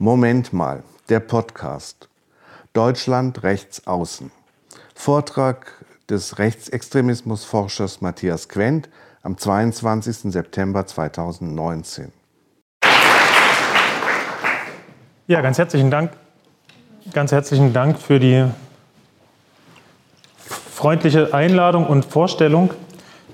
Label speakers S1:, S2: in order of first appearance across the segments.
S1: Moment mal, der Podcast. Deutschland rechts außen. Vortrag des Rechtsextremismusforschers Matthias Quent am 22. September 2019.
S2: Ja, ganz herzlichen Dank. Ganz herzlichen Dank für die freundliche Einladung und Vorstellung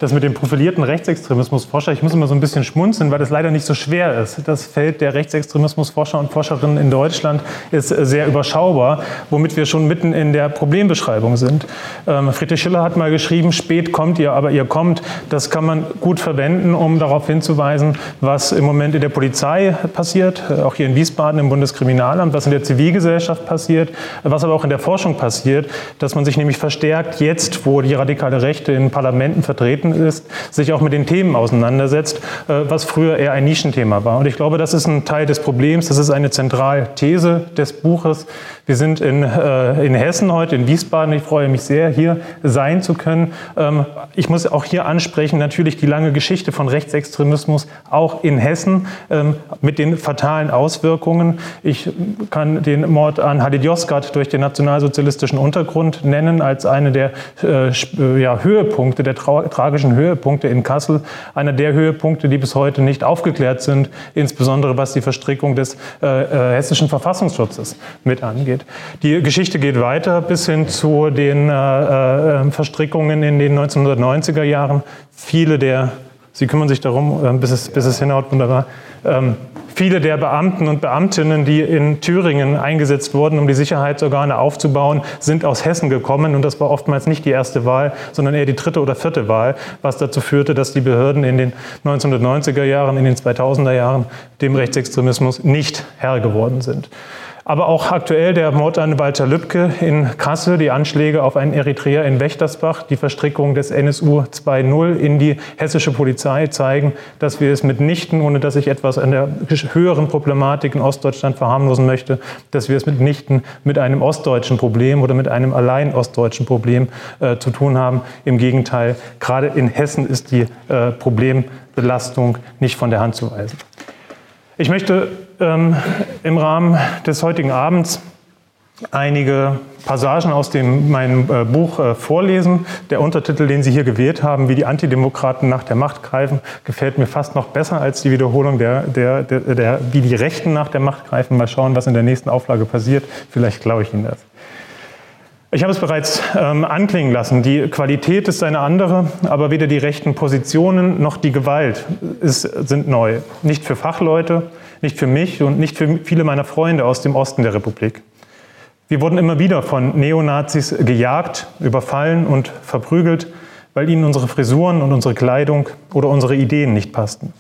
S2: das mit dem profilierten Rechtsextremismusforscher, ich muss immer so ein bisschen schmunzeln, weil das leider nicht so schwer ist. Das Feld der Rechtsextremismusforscher und Forscherinnen in Deutschland ist sehr überschaubar, womit wir schon mitten in der Problembeschreibung sind. Ähm, Friedrich Schiller hat mal geschrieben, spät kommt ihr, aber ihr kommt. Das kann man gut verwenden, um darauf hinzuweisen, was im Moment in der Polizei passiert, äh, auch hier in Wiesbaden im Bundeskriminalamt, was in der Zivilgesellschaft passiert, was aber auch in der Forschung passiert, dass man sich nämlich verstärkt jetzt, wo die radikale Rechte in Parlamenten vertreten vertreten ist, sich auch mit den Themen auseinandersetzt, äh, was früher eher ein Nischenthema war. Und ich glaube, das ist ein Teil des Problems, das ist eine Zentralthese des Buches. Wir sind in, äh, in Hessen heute, in Wiesbaden. Ich freue mich sehr, hier sein zu können. Ähm, ich muss auch hier ansprechen, natürlich die lange Geschichte von Rechtsextremismus, auch in Hessen, ähm, mit den fatalen Auswirkungen. Ich kann den Mord an Halid Yozgat durch den nationalsozialistischen Untergrund nennen als eine der äh, ja, Höhepunkte der tragischen tragischen Höhepunkte in Kassel, einer der Höhepunkte, die bis heute nicht aufgeklärt sind, insbesondere was die Verstrickung des äh, äh, hessischen Verfassungsschutzes mit angeht. Die Geschichte geht weiter bis hin zu den äh, äh Verstrickungen in den 1990er Jahren. Viele der, Sie kümmern sich darum, äh, bis es, bis es hinhaut, wunderbar. Ähm, Viele der Beamten und Beamtinnen, die in Thüringen eingesetzt wurden, um die Sicherheitsorgane aufzubauen, sind aus Hessen gekommen. Und das war oftmals nicht die erste Wahl, sondern eher die dritte oder vierte Wahl, was dazu führte, dass die Behörden in den 1990er Jahren, in den 2000er Jahren dem Rechtsextremismus nicht Herr geworden sind. Aber auch aktuell der Mord an Walter Lübcke in Kassel, die Anschläge auf einen Eritreer in Wächtersbach, die Verstrickung des NSU 2.0 in die hessische Polizei zeigen, dass wir es mitnichten, ohne dass ich etwas an der höheren Problematik in Ostdeutschland verharmlosen möchte, dass wir es mitnichten mit einem ostdeutschen Problem oder mit einem allein ostdeutschen Problem äh, zu tun haben. Im Gegenteil, gerade in Hessen ist die äh, Problembelastung nicht von der Hand zu weisen. Ich möchte ähm, im Rahmen des heutigen Abends einige Passagen aus dem, meinem äh, Buch äh, vorlesen. Der Untertitel, den Sie hier gewählt haben, wie die Antidemokraten nach der Macht greifen, gefällt mir fast noch besser als die Wiederholung, der, der, der, der, wie die Rechten nach der Macht greifen. Mal schauen, was in der nächsten Auflage passiert. Vielleicht glaube ich Ihnen das. Ich habe es bereits ähm, anklingen lassen. Die Qualität ist eine andere, aber weder die rechten Positionen noch die Gewalt ist, sind neu. Nicht für Fachleute, nicht für mich und nicht für viele meiner Freunde aus dem Osten der Republik. Wir wurden immer wieder von Neonazis gejagt, überfallen und verprügelt, weil ihnen unsere Frisuren und unsere Kleidung oder unsere Ideen nicht passten.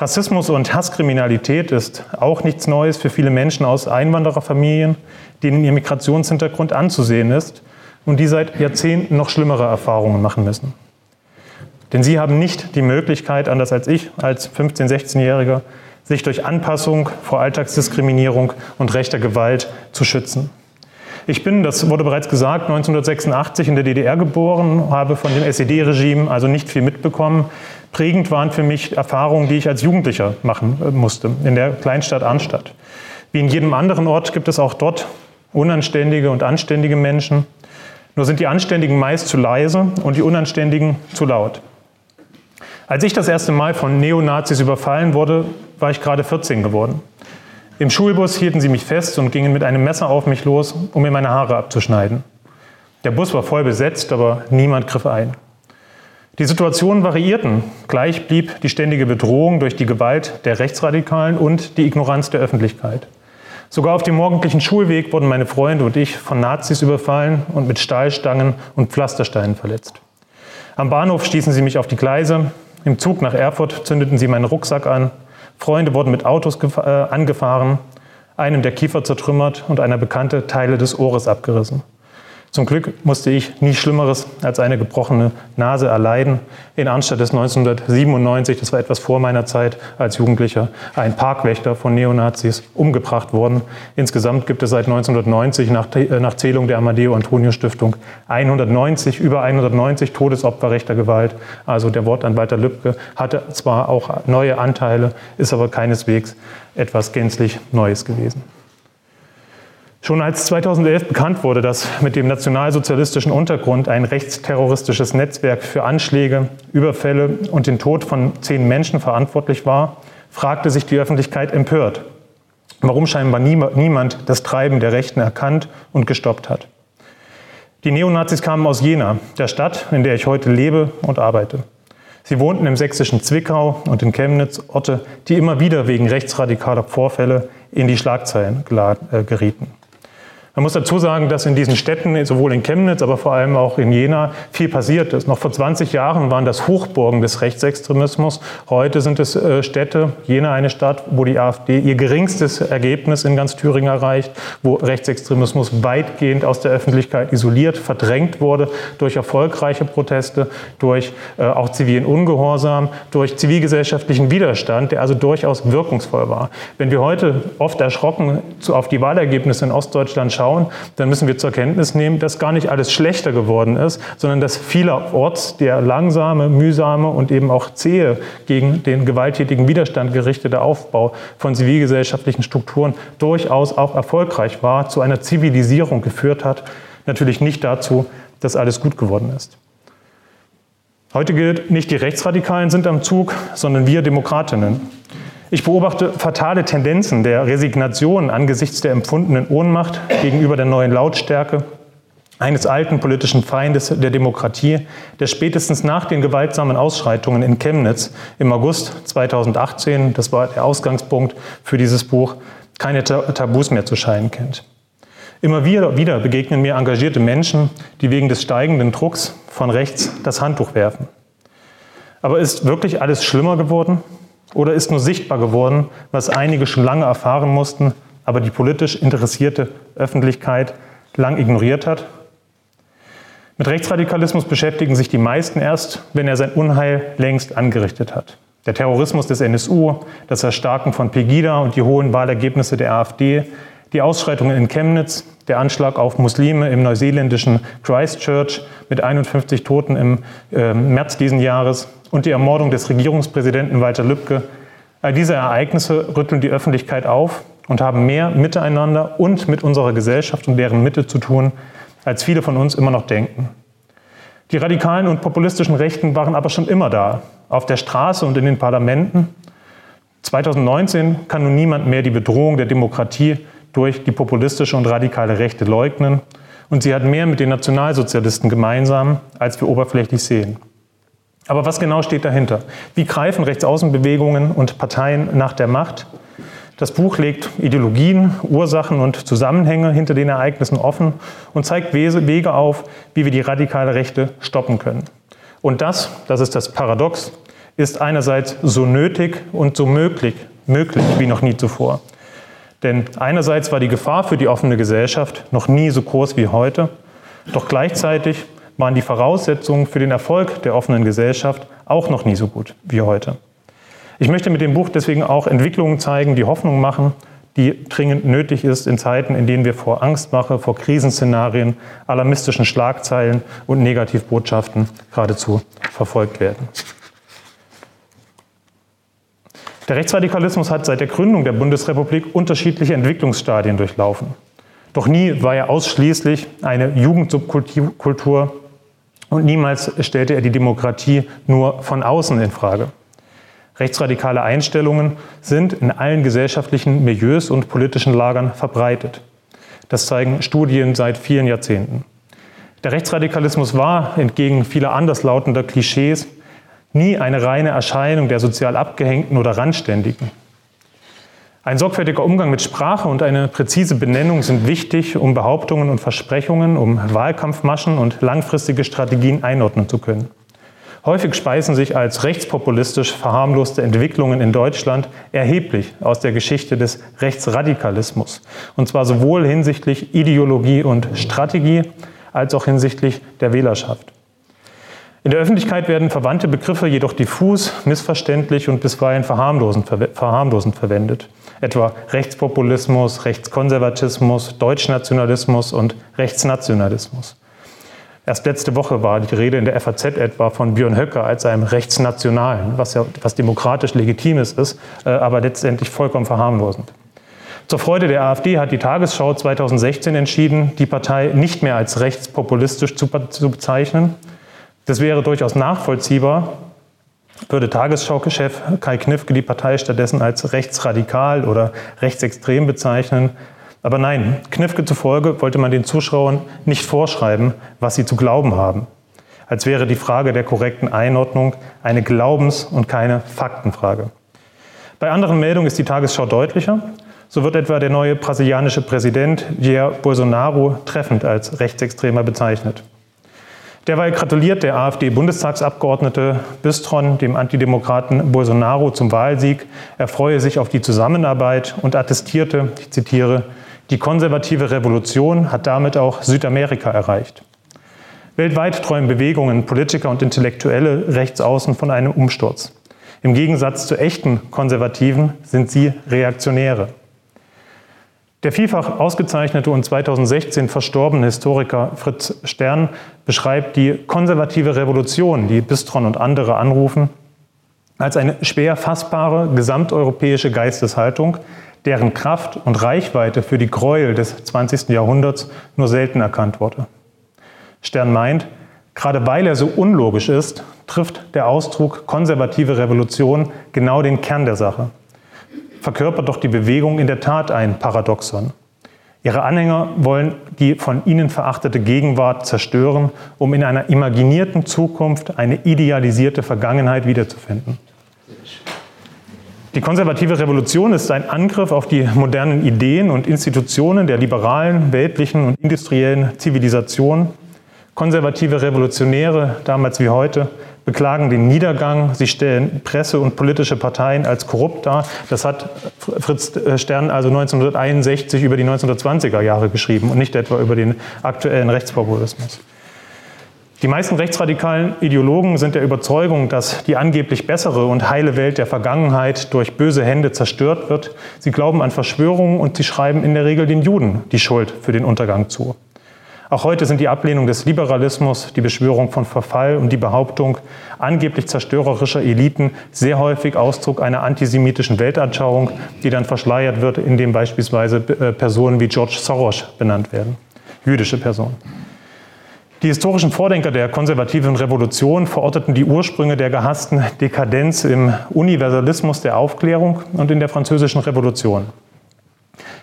S2: Rassismus und Hasskriminalität ist auch nichts Neues für viele Menschen aus Einwandererfamilien, denen ihr Migrationshintergrund anzusehen ist und die seit Jahrzehnten noch schlimmere Erfahrungen machen müssen. Denn sie haben nicht die Möglichkeit, anders als ich als 15-, 16-Jähriger, sich durch Anpassung vor Alltagsdiskriminierung und rechter Gewalt zu schützen. Ich bin, das wurde bereits gesagt, 1986 in der DDR geboren, habe von dem SED-Regime also nicht viel mitbekommen. Prägend waren für mich Erfahrungen, die ich als Jugendlicher machen äh, musste, in der Kleinstadt Arnstadt. Wie in jedem anderen Ort gibt es auch dort unanständige und anständige Menschen. Nur sind die Anständigen meist zu leise und die Unanständigen zu laut. Als ich das erste Mal von Neonazis überfallen wurde, war ich gerade 14 geworden. Im Schulbus hielten sie mich fest und gingen mit einem Messer auf mich los, um mir meine Haare abzuschneiden. Der Bus war voll besetzt, aber niemand griff ein. Die Situationen variierten. Gleich blieb die ständige Bedrohung durch die Gewalt der Rechtsradikalen und die Ignoranz der Öffentlichkeit. Sogar auf dem morgendlichen Schulweg wurden meine Freunde und ich von Nazis überfallen und mit Stahlstangen und Pflastersteinen verletzt. Am Bahnhof stießen sie mich auf die Gleise. Im Zug nach Erfurt zündeten sie meinen Rucksack an. Freunde wurden mit Autos äh, angefahren, einem der Kiefer zertrümmert und einer Bekannte Teile des Ohres abgerissen. Zum Glück musste ich nie Schlimmeres als eine gebrochene Nase erleiden. In Arnstadt ist 1997, das war etwas vor meiner Zeit als Jugendlicher, ein Parkwächter von Neonazis umgebracht worden. Insgesamt gibt es seit 1990 nach, äh, nach Zählung der Amadeo Antonio Stiftung 190, über 190 Todesopfer rechter Gewalt. Also der Wortanwalt Lübcke hatte zwar auch neue Anteile, ist aber keineswegs etwas gänzlich Neues gewesen. Schon als 2011 bekannt wurde, dass mit dem nationalsozialistischen Untergrund ein rechtsterroristisches Netzwerk für Anschläge, Überfälle und den Tod von zehn Menschen verantwortlich war, fragte sich die Öffentlichkeit empört, warum scheinbar niemand das Treiben der Rechten erkannt und gestoppt hat. Die Neonazis kamen aus Jena, der Stadt, in der ich heute lebe und arbeite. Sie wohnten im sächsischen Zwickau und in Chemnitz, Orte, die immer wieder wegen rechtsradikaler Vorfälle in die Schlagzeilen äh, gerieten. Man muss dazu sagen, dass in diesen Städten, sowohl in Chemnitz, aber vor allem auch in Jena, viel passiert ist. Noch vor 20 Jahren waren das Hochburgen des Rechtsextremismus. Heute sind es äh, Städte, Jena eine Stadt, wo die AfD ihr geringstes Ergebnis in ganz Thüringen erreicht, wo Rechtsextremismus weitgehend aus der Öffentlichkeit isoliert, verdrängt wurde durch erfolgreiche Proteste, durch äh, auch zivilen Ungehorsam, durch zivilgesellschaftlichen Widerstand, der also durchaus wirkungsvoll war. Wenn wir heute oft erschrocken auf die Wahlergebnisse in Ostdeutschland schauen, schauen, dann müssen wir zur Kenntnis nehmen, dass gar nicht alles schlechter geworden ist, sondern dass vielerorts der langsame, mühsame und eben auch zähe gegen den gewalttätigen Widerstand gerichtete Aufbau von zivilgesellschaftlichen Strukturen durchaus auch erfolgreich war, zu einer Zivilisierung geführt hat. Natürlich nicht dazu, dass alles gut geworden ist. Heute gilt, nicht die Rechtsradikalen sind am Zug, sondern wir Demokratinnen. Ich beobachte fatale Tendenzen der Resignation angesichts der empfundenen Ohnmacht gegenüber der neuen Lautstärke eines alten politischen Feindes der Demokratie, der spätestens nach den gewaltsamen Ausschreitungen in Chemnitz im August 2018, das war der Ausgangspunkt für dieses Buch, keine Tabus mehr zu scheinen kennt. Immer wieder begegnen mir engagierte Menschen, die wegen des steigenden Drucks von rechts das Handtuch werfen. Aber ist wirklich alles schlimmer geworden? Oder ist nur sichtbar geworden, was einige schon lange erfahren mussten, aber die politisch interessierte Öffentlichkeit lang ignoriert hat? Mit Rechtsradikalismus beschäftigen sich die meisten erst, wenn er sein Unheil längst angerichtet hat. Der Terrorismus des NSU, das Erstarken von Pegida und die hohen Wahlergebnisse der AfD, die Ausschreitungen in Chemnitz, der Anschlag auf Muslime im neuseeländischen Christchurch mit 51 Toten im äh, März diesen Jahres und die Ermordung des Regierungspräsidenten Walter Lübcke. All diese Ereignisse rütteln die Öffentlichkeit auf und haben mehr miteinander und mit unserer Gesellschaft und deren Mitte zu tun, als viele von uns immer noch denken. Die radikalen und populistischen Rechten waren aber schon immer da, auf der Straße und in den Parlamenten. 2019 kann nun niemand mehr die Bedrohung der Demokratie durch die populistische und radikale Rechte leugnen. Und sie hat mehr mit den Nationalsozialisten gemeinsam, als wir oberflächlich sehen. Aber was genau steht dahinter? Wie greifen Rechtsaußenbewegungen und Parteien nach der Macht? Das Buch legt Ideologien, Ursachen und Zusammenhänge hinter den Ereignissen offen und zeigt Wege auf, wie wir die radikale Rechte stoppen können. Und das, das ist das Paradox, ist einerseits so nötig und so möglich, möglich wie noch nie zuvor. Denn einerseits war die Gefahr für die offene Gesellschaft noch nie so groß wie heute, doch gleichzeitig waren die Voraussetzungen für den Erfolg der offenen Gesellschaft auch noch nie so gut wie heute. Ich möchte mit dem Buch deswegen auch Entwicklungen zeigen, die Hoffnung machen, die dringend nötig ist in Zeiten, in denen wir vor Angstmache, vor Krisenszenarien, alarmistischen Schlagzeilen und Negativbotschaften geradezu verfolgt werden. Der Rechtsradikalismus hat seit der Gründung der Bundesrepublik unterschiedliche Entwicklungsstadien durchlaufen. Doch nie war er ausschließlich eine Jugendsubkultur und niemals stellte er die Demokratie nur von außen in Frage. Rechtsradikale Einstellungen sind in allen gesellschaftlichen Milieus und politischen Lagern verbreitet. Das zeigen Studien seit vielen Jahrzehnten. Der Rechtsradikalismus war, entgegen vieler anderslautender Klischees, nie eine reine Erscheinung der sozial Abgehängten oder Randständigen. Ein sorgfältiger Umgang mit Sprache und eine präzise Benennung sind wichtig, um Behauptungen und Versprechungen, um Wahlkampfmaschen und langfristige Strategien einordnen zu können. Häufig speisen sich als rechtspopulistisch verharmloste Entwicklungen in Deutschland erheblich aus der Geschichte des Rechtsradikalismus. Und zwar sowohl hinsichtlich Ideologie und Strategie als auch hinsichtlich der Wählerschaft. In der Öffentlichkeit werden verwandte Begriffe jedoch diffus, missverständlich und bisweilen verharmlosend, verharmlosend verwendet. Etwa Rechtspopulismus, Rechtskonservatismus, Deutschnationalismus und Rechtsnationalismus. Erst letzte Woche war die Rede in der FAZ etwa von Björn Höcke als einem Rechtsnationalen, was ja was demokratisch Legitimes ist, äh, aber letztendlich vollkommen verharmlosend. Zur Freude der AfD hat die Tagesschau 2016 entschieden, die Partei nicht mehr als rechtspopulistisch zu, zu bezeichnen, das wäre durchaus nachvollziehbar, würde Tagesschau-Chef Kai Knifke die Partei stattdessen als rechtsradikal oder rechtsextrem bezeichnen. Aber nein, Knifke zufolge wollte man den Zuschauern nicht vorschreiben, was sie zu glauben haben. Als wäre die Frage der korrekten Einordnung eine Glaubens- und keine Faktenfrage. Bei anderen Meldungen ist die Tagesschau deutlicher. So wird etwa der neue brasilianische Präsident Jair Bolsonaro treffend als rechtsextremer bezeichnet. Derweil gratuliert der AfD-Bundestagsabgeordnete Bistron dem Antidemokraten Bolsonaro zum Wahlsieg. Er freue sich auf die Zusammenarbeit und attestierte, ich zitiere, die konservative Revolution hat damit auch Südamerika erreicht. Weltweit träumen Bewegungen, Politiker und Intellektuelle rechtsaußen von einem Umsturz. Im Gegensatz zu echten Konservativen sind sie Reaktionäre. Der vielfach ausgezeichnete und 2016 verstorbene Historiker Fritz Stern beschreibt die konservative Revolution, die Bistron und andere anrufen, als eine schwer fassbare gesamteuropäische Geisteshaltung, deren Kraft und Reichweite für die Gräuel des 20. Jahrhunderts nur selten erkannt wurde. Stern meint, gerade weil er so unlogisch ist, trifft der Ausdruck konservative Revolution genau den Kern der Sache verkörpert doch die Bewegung in der Tat ein Paradoxon. Ihre Anhänger wollen die von ihnen verachtete Gegenwart zerstören, um in einer imaginierten Zukunft eine idealisierte Vergangenheit wiederzufinden. Die konservative Revolution ist ein Angriff auf die modernen Ideen und Institutionen der liberalen, weltlichen und industriellen Zivilisation. Konservative Revolutionäre, damals wie heute, beklagen den Niedergang. Sie stellen Presse und politische Parteien als korrupt dar. Das hat Fritz Stern also 1961 über die 1920er Jahre geschrieben und nicht etwa über den aktuellen Rechtspopulismus. Die meisten rechtsradikalen Ideologen sind der Überzeugung, dass die angeblich bessere und heile Welt der Vergangenheit durch böse Hände zerstört wird. Sie glauben an Verschwörungen und sie schreiben in der Regel den Juden die Schuld für den Untergang zu. Auch heute sind die Ablehnung des Liberalismus, die Beschwörung von Verfall und die Behauptung angeblich zerstörerischer Eliten sehr häufig Ausdruck einer antisemitischen Weltanschauung, die dann verschleiert wird, indem beispielsweise äh, Personen wie George Soros benannt werden, jüdische Personen. Die historischen Vordenker der konservativen Revolution verorteten die Ursprünge der gehassten Dekadenz im Universalismus der Aufklärung und in der französischen Revolution.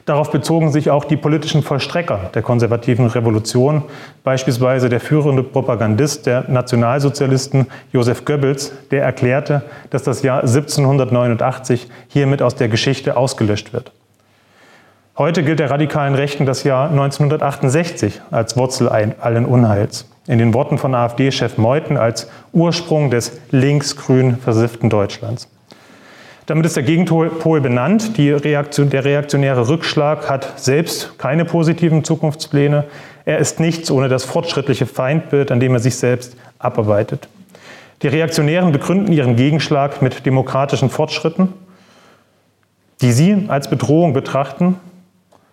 S2: Darauf bezogen sich auch die politischen Vollstrecker der konservativen Revolution, beispielsweise der führende Propagandist der Nationalsozialisten Joseph Goebbels, der erklärte, dass das Jahr 1789 hiermit aus der Geschichte ausgelöscht wird. Heute gilt der radikalen Rechten das Jahr 1968 als Wurzel allen Unheils. In den Worten von AfD-Chef Meuthen als Ursprung des linksgrün versifften Deutschlands. Damit ist der Gegenpol benannt. Reaktion, der reaktionäre Rückschlag hat selbst keine positiven Zukunftspläne. Er ist nichts ohne das fortschrittliche Feindbild, an dem er sich selbst abarbeitet. Die Reaktionären begründen ihren Gegenschlag mit demokratischen Fortschritten, die sie als Bedrohung betrachten.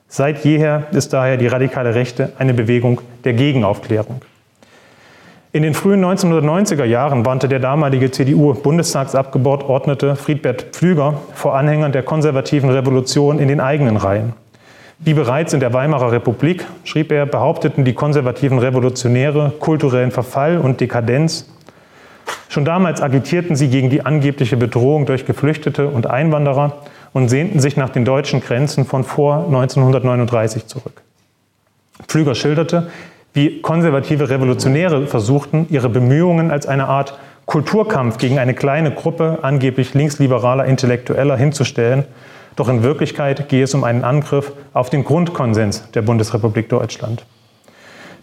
S2: Seit jeher ist daher die radikale Rechte eine Bewegung der Gegenaufklärung. In den frühen 1990er Jahren warnte der damalige CDU-Bundestagsabgeordnete Friedbert Pflüger vor Anhängern der konservativen Revolution in den eigenen Reihen. Wie bereits in der Weimarer Republik, schrieb er, behaupteten die konservativen Revolutionäre kulturellen Verfall und Dekadenz. Schon damals agitierten sie gegen die angebliche Bedrohung durch Geflüchtete und Einwanderer und sehnten sich nach den deutschen Grenzen von vor 1939 zurück. Pflüger schilderte, wie konservative Revolutionäre versuchten, ihre Bemühungen als eine Art Kulturkampf gegen eine kleine Gruppe angeblich linksliberaler Intellektueller hinzustellen. Doch in Wirklichkeit gehe es um einen Angriff auf den Grundkonsens der Bundesrepublik Deutschland.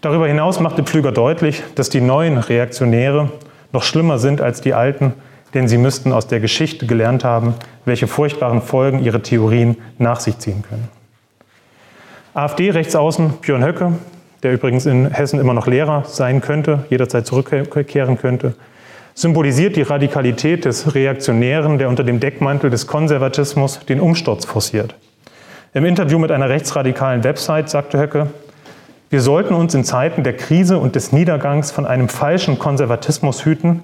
S2: Darüber hinaus machte Pflüger deutlich, dass die neuen Reaktionäre noch schlimmer sind als die alten, denn sie müssten aus der Geschichte gelernt haben, welche furchtbaren Folgen ihre Theorien nach sich ziehen können. AfD-Rechtsaußen Björn Höcke der übrigens in Hessen immer noch Lehrer sein könnte, jederzeit zurückkehren könnte, symbolisiert die Radikalität des Reaktionären, der unter dem Deckmantel des Konservatismus den Umsturz forciert. Im Interview mit einer rechtsradikalen Website sagte Höcke, wir sollten uns in Zeiten der Krise und des Niedergangs von einem falschen Konservatismus hüten,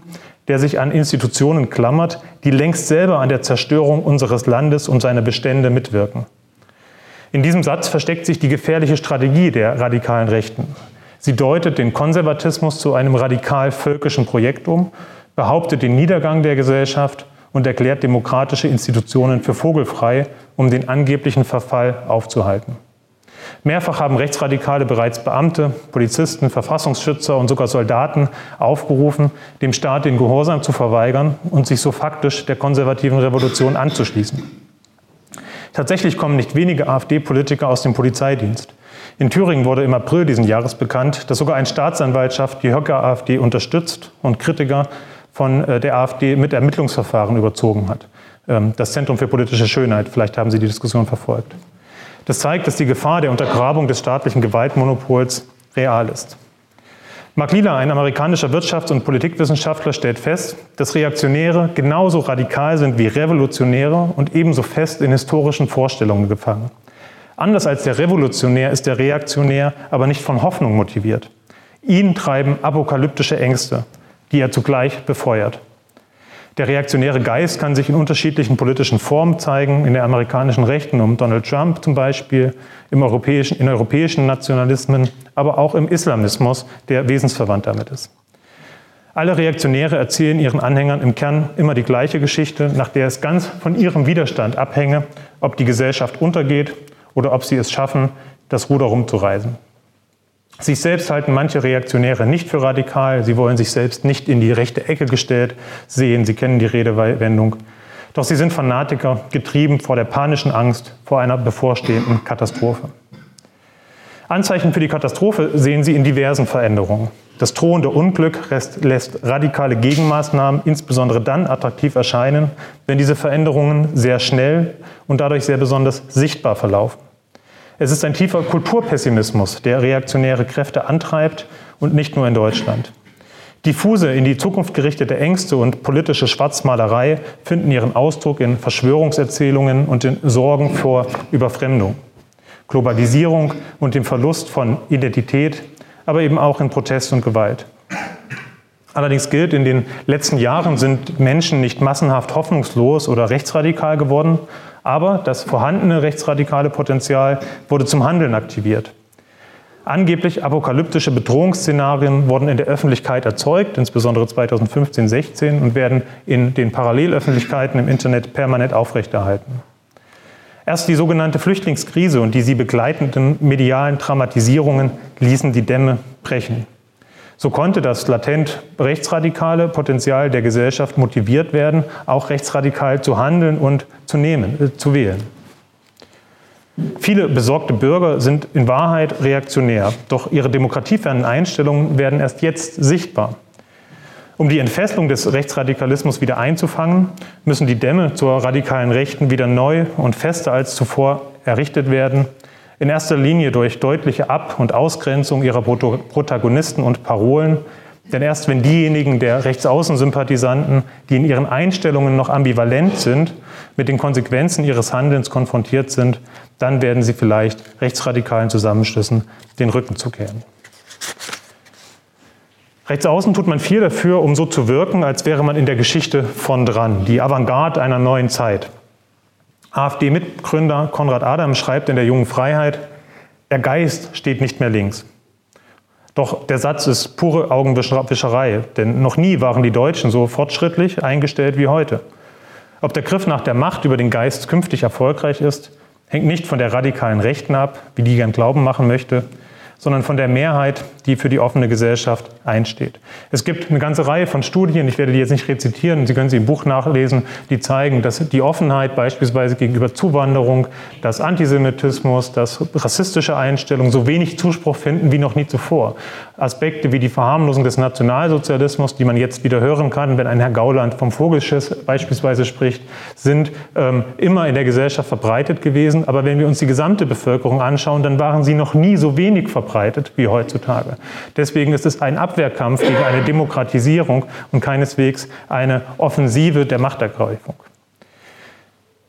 S2: der sich an Institutionen klammert, die längst selber an der Zerstörung unseres Landes und seiner Bestände mitwirken. In diesem Satz versteckt sich die gefährliche Strategie der radikalen Rechten. Sie deutet den Konservatismus zu einem radikal völkischen Projekt um, behauptet den Niedergang der Gesellschaft und erklärt demokratische Institutionen für vogelfrei, um den angeblichen Verfall aufzuhalten. Mehrfach haben Rechtsradikale bereits Beamte, Polizisten, Verfassungsschützer und sogar Soldaten aufgerufen, dem Staat den Gehorsam zu verweigern und sich so faktisch der konservativen Revolution anzuschließen. Tatsächlich kommen nicht wenige AfD-Politiker aus dem Polizeidienst. In Thüringen wurde im April diesen Jahres bekannt, dass sogar eine Staatsanwaltschaft die Höcker-AfD unterstützt und Kritiker von äh, der AfD mit Ermittlungsverfahren überzogen hat. Ähm, das Zentrum für politische Schönheit, vielleicht haben Sie die Diskussion verfolgt. Das zeigt, dass die Gefahr der Untergrabung des staatlichen Gewaltmonopols real ist. Mark Lila, ein amerikanischer Wirtschafts- und Politikwissenschaftler, stellt fest, dass Reaktionäre genauso radikal sind wie Revolutionäre und ebenso fest in historischen Vorstellungen gefangen. Anders als der Revolutionär ist der Reaktionär aber nicht von Hoffnung motiviert. Ihn treiben apokalyptische Ängste, die er zugleich befeuert. Der reaktionäre Geist kann sich in unterschiedlichen politischen Formen zeigen, in der amerikanischen Rechten um Donald Trump zum Beispiel, im europäischen, in europäischen Nationalismen, aber auch im Islamismus, der wesensverwandt damit ist. Alle Reaktionäre erzählen ihren Anhängern im Kern immer die gleiche Geschichte, nach der es ganz von ihrem Widerstand abhänge, ob die Gesellschaft untergeht oder ob sie es schaffen, das Ruder rumzureisen. Sich selbst halten manche Reaktionäre nicht für radikal. Sie wollen sich selbst nicht in die rechte Ecke gestellt sehen. Sie kennen die Redewendung. Doch sie sind Fanatiker, getrieben vor der panischen Angst vor einer bevorstehenden Katastrophe. Anzeichen für die Katastrophe sehen Sie in diversen Veränderungen. Das drohende Unglück lässt radikale Gegenmaßnahmen insbesondere dann attraktiv erscheinen, wenn diese Veränderungen sehr schnell und dadurch sehr besonders sichtbar verlaufen. Es ist ein tiefer Kulturpessimismus, der reaktionäre Kräfte antreibt und nicht nur in Deutschland. Diffuse, in die Zukunft gerichtete Ängste und politische Schwarzmalerei finden ihren Ausdruck in Verschwörungserzählungen und in Sorgen vor Überfremdung, Globalisierung und dem Verlust von Identität, aber eben auch in Protest und Gewalt. Allerdings gilt, in den letzten Jahren sind Menschen nicht massenhaft hoffnungslos oder rechtsradikal geworden, aber das vorhandene rechtsradikale Potenzial wurde zum Handeln aktiviert. Angeblich apokalyptische Bedrohungsszenarien wurden in der Öffentlichkeit erzeugt, insbesondere 2015, 16 und werden in den Parallelöffentlichkeiten im Internet permanent aufrechterhalten. Erst die sogenannte Flüchtlingskrise und die sie begleitenden medialen Dramatisierungen ließen die Dämme brechen. So konnte das latent rechtsradikale Potenzial der Gesellschaft motiviert werden, auch rechtsradikal zu handeln und zu nehmen, äh, zu wählen. Viele besorgte Bürger sind in Wahrheit reaktionär, doch ihre demokratiefernen Einstellungen werden erst jetzt sichtbar. Um die Entfesselung des Rechtsradikalismus wieder einzufangen, müssen die Dämme zur radikalen Rechten wieder neu und fester als zuvor errichtet werden in erster Linie durch deutliche Ab- und Ausgrenzung ihrer Protagonisten und Parolen. Denn erst wenn diejenigen der Rechtsaußensympathisanten, die in ihren Einstellungen noch ambivalent sind, mit den Konsequenzen ihres Handelns konfrontiert sind, dann werden sie vielleicht rechtsradikalen Zusammenschlüssen den Rücken zukehren. Rechtsaußen tut man viel dafür, um so zu wirken, als wäre man in der Geschichte von dran, die Avantgarde einer neuen Zeit. AfD-Mitgründer Konrad Adam schreibt in der Jungen Freiheit, der Geist steht nicht mehr links. Doch der Satz ist pure Augenwischerei, denn noch nie waren die Deutschen so fortschrittlich eingestellt wie heute. Ob der Griff nach der Macht über den Geist künftig erfolgreich ist, hängt nicht von der radikalen Rechten ab, wie die gern glauben machen möchte, sondern von der Mehrheit, die für die offene Gesellschaft einsteht. Es gibt eine ganze Reihe von Studien, ich werde die jetzt nicht rezitieren, Sie können sie im Buch nachlesen, die zeigen, dass die Offenheit beispielsweise gegenüber Zuwanderung, dass Antisemitismus, dass rassistische Einstellungen so wenig Zuspruch finden wie noch nie zuvor. Aspekte wie die Verharmlosung des Nationalsozialismus, die man jetzt wieder hören kann, wenn ein Herr Gauland vom Vogelschiss beispielsweise spricht, sind ähm, immer in der Gesellschaft verbreitet gewesen. Aber wenn wir uns die gesamte Bevölkerung anschauen, dann waren sie noch nie so wenig verbreitet wie heutzutage. Deswegen ist es ein Abwehrkampf gegen eine Demokratisierung und keineswegs eine Offensive der Machtergreifung.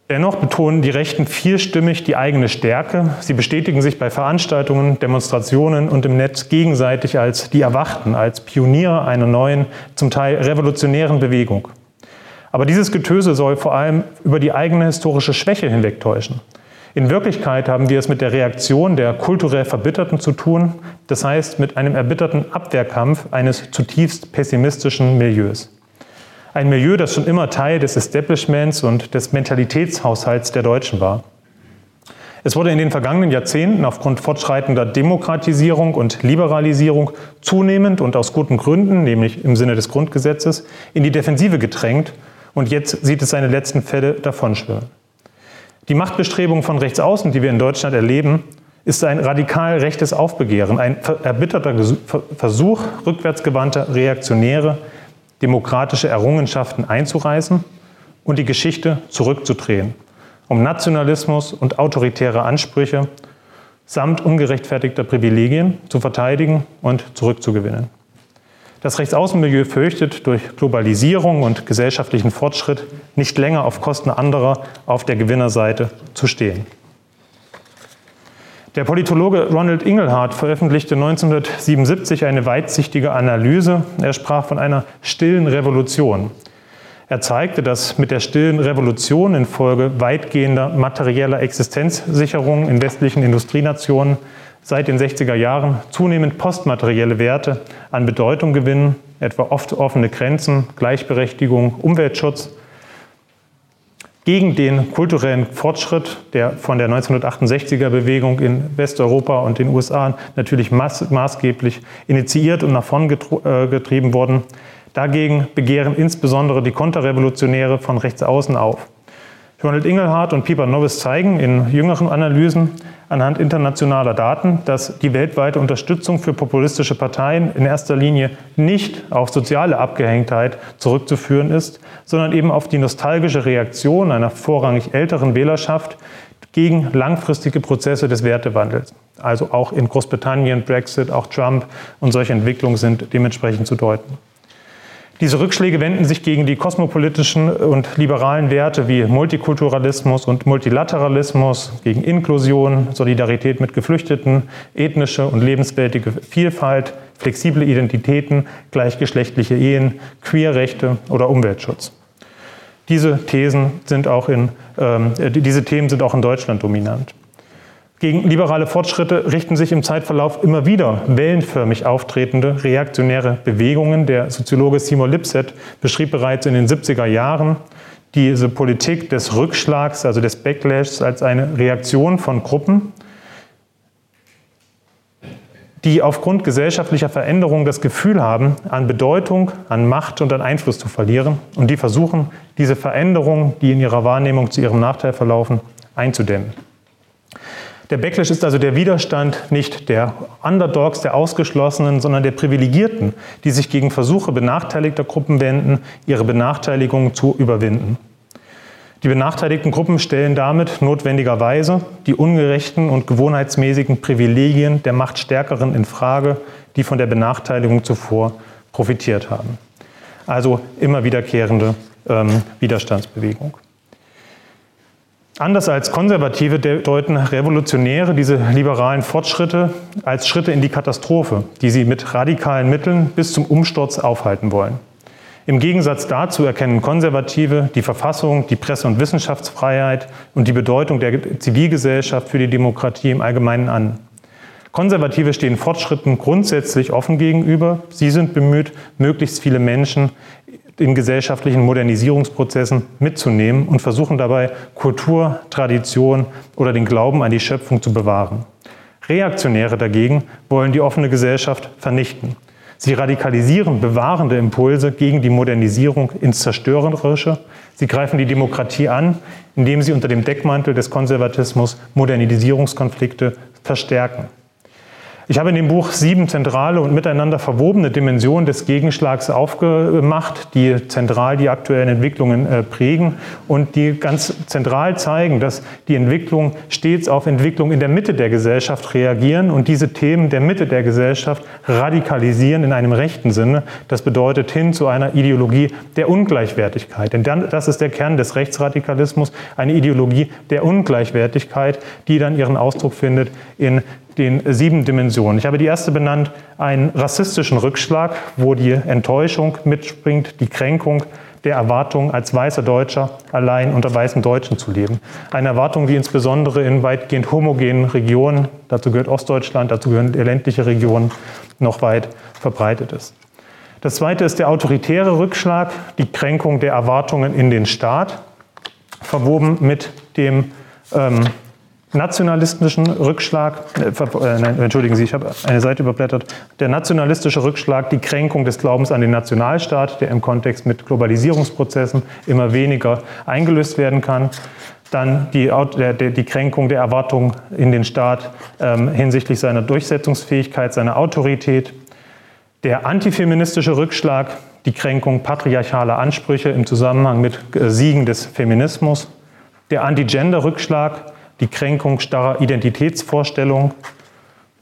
S2: Dennoch betonen die Rechten vielstimmig die eigene Stärke. Sie bestätigen sich bei Veranstaltungen, Demonstrationen und im Netz gegenseitig als die Erwachten, als Pioniere einer neuen, zum Teil revolutionären Bewegung. Aber dieses Getöse soll vor allem über die eigene historische Schwäche hinwegtäuschen. In Wirklichkeit haben wir es mit der Reaktion der kulturell Verbitterten zu tun, das heißt mit einem erbitterten Abwehrkampf eines zutiefst pessimistischen Milieus. Ein Milieu, das schon immer Teil des Establishments und des Mentalitätshaushalts der Deutschen war. Es wurde in den vergangenen Jahrzehnten aufgrund fortschreitender Demokratisierung und Liberalisierung zunehmend und aus guten Gründen, nämlich im Sinne des Grundgesetzes, in die Defensive gedrängt und jetzt sieht es seine letzten Fälle davonschwimmen. Die Machtbestrebungen von rechts außen, die wir in Deutschland erleben, ist ein radikal rechtes Aufbegehren, ein erbitterter Versuch, rückwärtsgewandte, reaktionäre, demokratische Errungenschaften einzureißen und die Geschichte zurückzudrehen, um Nationalismus und autoritäre Ansprüche samt ungerechtfertigter Privilegien zu verteidigen und zurückzugewinnen. Das Rechtsaußenmilieu fürchtet, durch Globalisierung und gesellschaftlichen Fortschritt nicht länger auf Kosten anderer auf der Gewinnerseite zu stehen. Der Politologe Ronald Inglehart veröffentlichte 1977 eine weitsichtige Analyse. Er sprach von einer stillen Revolution. Er zeigte, dass mit der stillen Revolution infolge weitgehender materieller Existenzsicherung in westlichen Industrienationen seit den 60er Jahren zunehmend postmaterielle Werte an Bedeutung gewinnen, etwa oft offene Grenzen, Gleichberechtigung, Umweltschutz, gegen den kulturellen Fortschritt, der von der 1968er Bewegung in Westeuropa und den USA natürlich maßgeblich initiiert und nach vorn äh, getrieben worden. Dagegen begehren insbesondere die Konterrevolutionäre von rechts außen auf. Ronald Ingelhardt und Pieper Novice zeigen in jüngeren Analysen, anhand internationaler Daten, dass die weltweite Unterstützung für populistische Parteien in erster Linie nicht auf soziale Abgehängtheit zurückzuführen ist, sondern eben auf die nostalgische Reaktion einer vorrangig älteren Wählerschaft gegen langfristige Prozesse des Wertewandels. Also auch in Großbritannien, Brexit, auch Trump und solche Entwicklungen sind dementsprechend zu deuten. Diese Rückschläge wenden sich gegen die kosmopolitischen und liberalen Werte wie Multikulturalismus und Multilateralismus, gegen Inklusion, Solidarität mit Geflüchteten, ethnische und lebensweltige Vielfalt, flexible Identitäten, gleichgeschlechtliche Ehen, Queerrechte oder Umweltschutz. Diese Thesen sind auch in, äh, diese Themen sind auch in Deutschland dominant. Gegen liberale Fortschritte richten sich im Zeitverlauf immer wieder wellenförmig auftretende reaktionäre Bewegungen. Der Soziologe Simon Lipset beschrieb bereits in den 70er Jahren diese Politik des Rückschlags, also des Backlashs, als eine Reaktion von Gruppen, die aufgrund gesellschaftlicher Veränderungen das Gefühl haben, an Bedeutung, an Macht und an Einfluss zu verlieren und die versuchen, diese Veränderungen, die in ihrer Wahrnehmung zu ihrem Nachteil verlaufen, einzudämmen. Der Backlash ist also der Widerstand nicht der Underdogs, der Ausgeschlossenen, sondern der Privilegierten, die sich gegen Versuche benachteiligter Gruppen wenden, ihre Benachteiligung zu überwinden. Die benachteiligten Gruppen stellen damit notwendigerweise die ungerechten und gewohnheitsmäßigen Privilegien der Machtstärkeren in Frage, die von der Benachteiligung zuvor profitiert haben. Also immer wiederkehrende ähm, Widerstandsbewegung. Anders als Konservative deuten Revolutionäre diese liberalen Fortschritte als Schritte in die Katastrophe, die sie mit radikalen Mitteln bis zum Umsturz aufhalten wollen. Im Gegensatz dazu erkennen Konservative die Verfassung, die Presse- und Wissenschaftsfreiheit und die Bedeutung der Zivilgesellschaft für die Demokratie im Allgemeinen an. Konservative stehen Fortschritten grundsätzlich offen gegenüber. Sie sind bemüht, möglichst viele Menschen in gesellschaftlichen Modernisierungsprozessen mitzunehmen und versuchen dabei Kultur, Tradition oder den Glauben an die Schöpfung zu bewahren. Reaktionäre dagegen wollen die offene Gesellschaft vernichten. Sie radikalisieren bewahrende Impulse gegen die Modernisierung ins Zerstörerische. Sie greifen die Demokratie an, indem sie unter dem Deckmantel des Konservatismus Modernisierungskonflikte verstärken. Ich habe in dem Buch sieben zentrale und miteinander verwobene Dimensionen des Gegenschlags aufgemacht, die zentral die aktuellen Entwicklungen äh, prägen und die ganz zentral zeigen, dass die Entwicklung stets auf Entwicklung in der Mitte der Gesellschaft reagieren und diese Themen der Mitte der Gesellschaft radikalisieren in einem rechten Sinne. Das bedeutet hin zu einer Ideologie der Ungleichwertigkeit. Denn das ist der Kern des Rechtsradikalismus, eine Ideologie der Ungleichwertigkeit, die dann ihren Ausdruck findet in den sieben Dimensionen. Ich habe die erste benannt, einen rassistischen Rückschlag, wo die Enttäuschung mitspringt, die Kränkung der Erwartung, als weißer Deutscher allein unter weißen Deutschen zu leben. Eine Erwartung, die insbesondere in weitgehend homogenen Regionen, dazu gehört Ostdeutschland, dazu gehören ländliche Regionen, noch weit verbreitet ist. Das zweite ist der autoritäre Rückschlag, die Kränkung der Erwartungen in den Staat, verwoben mit dem ähm, nationalistischen Rückschlag, äh, äh, nein, entschuldigen Sie, ich habe eine Seite überblättert, der nationalistische Rückschlag, die Kränkung des Glaubens an den Nationalstaat, der im Kontext mit Globalisierungsprozessen immer weniger eingelöst werden kann. Dann die, der, die Kränkung der Erwartungen in den Staat ähm, hinsichtlich seiner Durchsetzungsfähigkeit, seiner Autorität. Der antifeministische Rückschlag, die Kränkung patriarchaler Ansprüche im Zusammenhang mit äh, Siegen des Feminismus. Der Anti-Gender-Rückschlag, die Kränkung starrer Identitätsvorstellungen,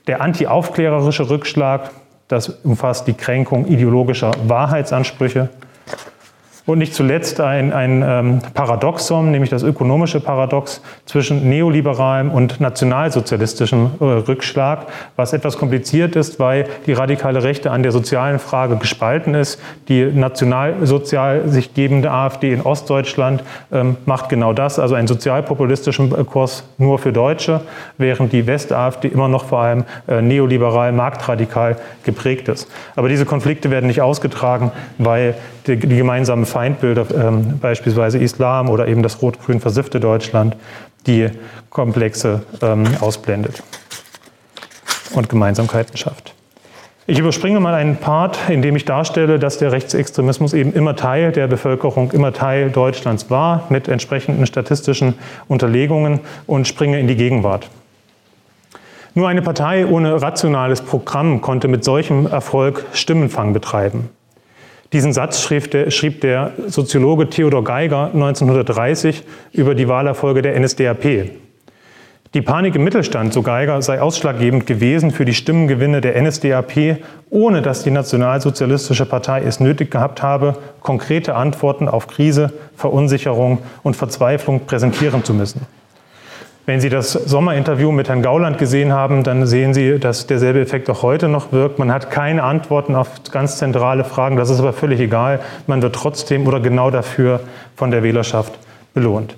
S2: der antiaufklärerische Rückschlag, das umfasst die Kränkung ideologischer Wahrheitsansprüche und nicht zuletzt ein, ein ähm, Paradoxon, nämlich das ökonomische Paradox zwischen neoliberalem und nationalsozialistischem äh, Rückschlag, was etwas kompliziert ist, weil die radikale Rechte an der sozialen Frage gespalten ist. Die nationalsozial sich gebende AfD in Ostdeutschland ähm, macht genau das, also einen sozialpopulistischen äh, Kurs nur für Deutsche, während die West-AfD immer noch vor allem äh, neoliberal, marktradikal geprägt ist. Aber diese Konflikte werden nicht ausgetragen, weil die, die gemeinsamen Feindbilder, ähm, beispielsweise Islam oder eben das rot-grün versiffte Deutschland, die Komplexe ähm, ausblendet und Gemeinsamkeiten schafft. Ich überspringe mal einen Part, in dem ich darstelle, dass der Rechtsextremismus eben immer Teil der Bevölkerung, immer Teil Deutschlands war, mit entsprechenden statistischen Unterlegungen und springe in die Gegenwart. Nur eine Partei ohne rationales Programm konnte mit solchem Erfolg Stimmenfang betreiben. Diesen Satz schrieb der, schrieb der Soziologe Theodor Geiger 1930 über die Wahlerfolge der NSDAP. Die Panik im Mittelstand, so Geiger, sei ausschlaggebend gewesen für die Stimmengewinne der NSDAP, ohne dass die Nationalsozialistische Partei es nötig gehabt habe, konkrete Antworten auf Krise, Verunsicherung und Verzweiflung präsentieren zu müssen. Wenn Sie das Sommerinterview mit Herrn Gauland gesehen haben, dann sehen Sie, dass derselbe Effekt auch heute noch wirkt. Man hat keine Antworten auf ganz zentrale Fragen. Das ist aber völlig egal. Man wird trotzdem oder genau dafür von der Wählerschaft belohnt.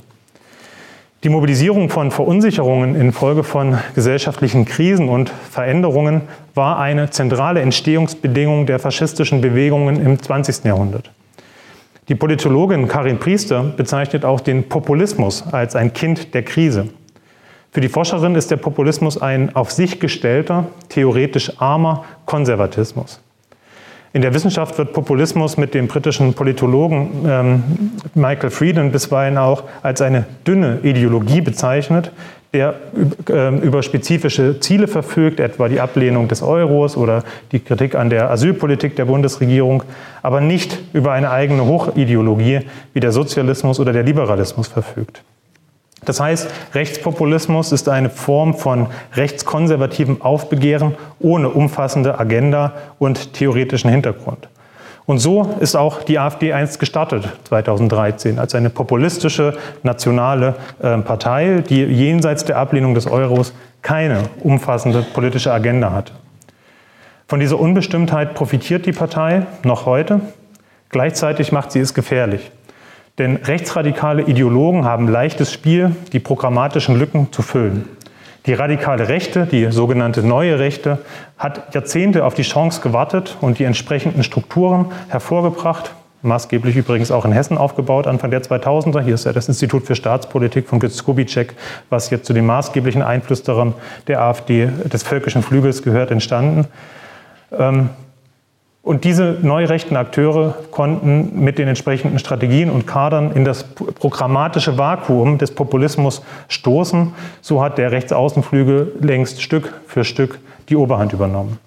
S2: Die Mobilisierung von Verunsicherungen infolge von gesellschaftlichen Krisen und Veränderungen war eine zentrale Entstehungsbedingung der faschistischen Bewegungen im 20. Jahrhundert. Die Politologin Karin Priester bezeichnet auch den Populismus als ein Kind der Krise. Für die Forscherin ist der Populismus ein auf sich gestellter, theoretisch armer Konservatismus. In der Wissenschaft wird Populismus mit dem britischen Politologen ähm, Michael Frieden bisweilen auch als eine dünne Ideologie bezeichnet, der äh, über spezifische Ziele verfügt, etwa die Ablehnung des Euros oder die Kritik an der Asylpolitik der Bundesregierung, aber nicht über eine eigene Hochideologie wie der Sozialismus oder der Liberalismus verfügt. Das heißt, Rechtspopulismus ist eine Form von rechtskonservativem Aufbegehren ohne umfassende Agenda und theoretischen Hintergrund. Und so ist auch die AfD einst gestartet, 2013, als eine populistische nationale äh, Partei, die jenseits der Ablehnung des Euros keine umfassende politische Agenda hatte. Von dieser Unbestimmtheit profitiert die Partei noch heute. Gleichzeitig macht sie es gefährlich. Denn rechtsradikale Ideologen haben leichtes Spiel, die programmatischen Lücken zu füllen. Die radikale Rechte, die sogenannte neue Rechte, hat Jahrzehnte auf die Chance gewartet und die entsprechenden Strukturen hervorgebracht, maßgeblich übrigens auch in Hessen aufgebaut, Anfang der 2000er. Hier ist ja das Institut für Staatspolitik von Götz Kubitschek, was jetzt zu den maßgeblichen Einflüsterern der AfD, des völkischen Flügels gehört, entstanden. Ähm, Und diese neurechten Akteure konnten mit den entsprechenden Strategien und Kadern in das programmatische Vakuum des Populismus stoßen. So hat der Rechtsaußenflügel längst Stück für Stück die Oberhand übernommen.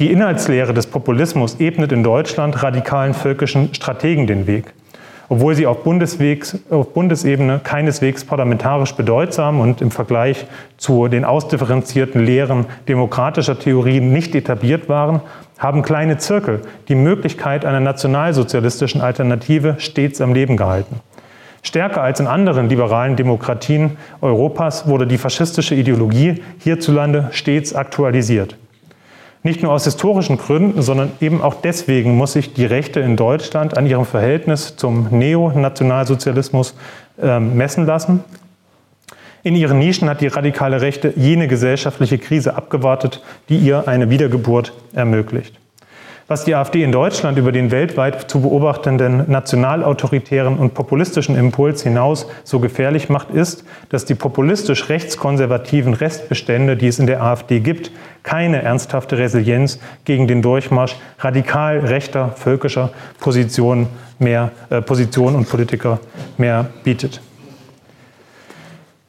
S2: Die Inhaltslehre des Populismus ebnet in Deutschland radikalen völkischen Strategen den Weg. Obwohl sie auf, auf Bundesebene keineswegs parlamentarisch bedeutsam und im Vergleich zu den ausdifferenzierten Lehren demokratischer Theorien nicht etabliert waren, haben kleine Zirkel die Möglichkeit einer nationalsozialistischen Alternative stets am Leben gehalten. Stärker als in anderen liberalen Demokratien Europas wurde die faschistische Ideologie hierzulande stets aktualisiert. Nicht nur aus historischen Gründen, sondern eben auch deswegen muss sich die Rechte in Deutschland an ihrem Verhältnis zum Neonationalsozialismus äh, messen lassen. In ihren Nischen hat die radikale Rechte jene gesellschaftliche Krise abgewartet, die ihr eine Wiedergeburt ermöglicht. Was die AfD in Deutschland über den weltweit zu beobachtenden nationalautoritären und populistischen Impuls hinaus so gefährlich macht, ist, dass die populistisch rechtskonservativen Restbestände, die es in der AfD gibt, keine ernsthafte Resilienz gegen den Durchmarsch radikal rechter völkischer Positionen mehr, äh, Positionen und Politiker mehr bietet.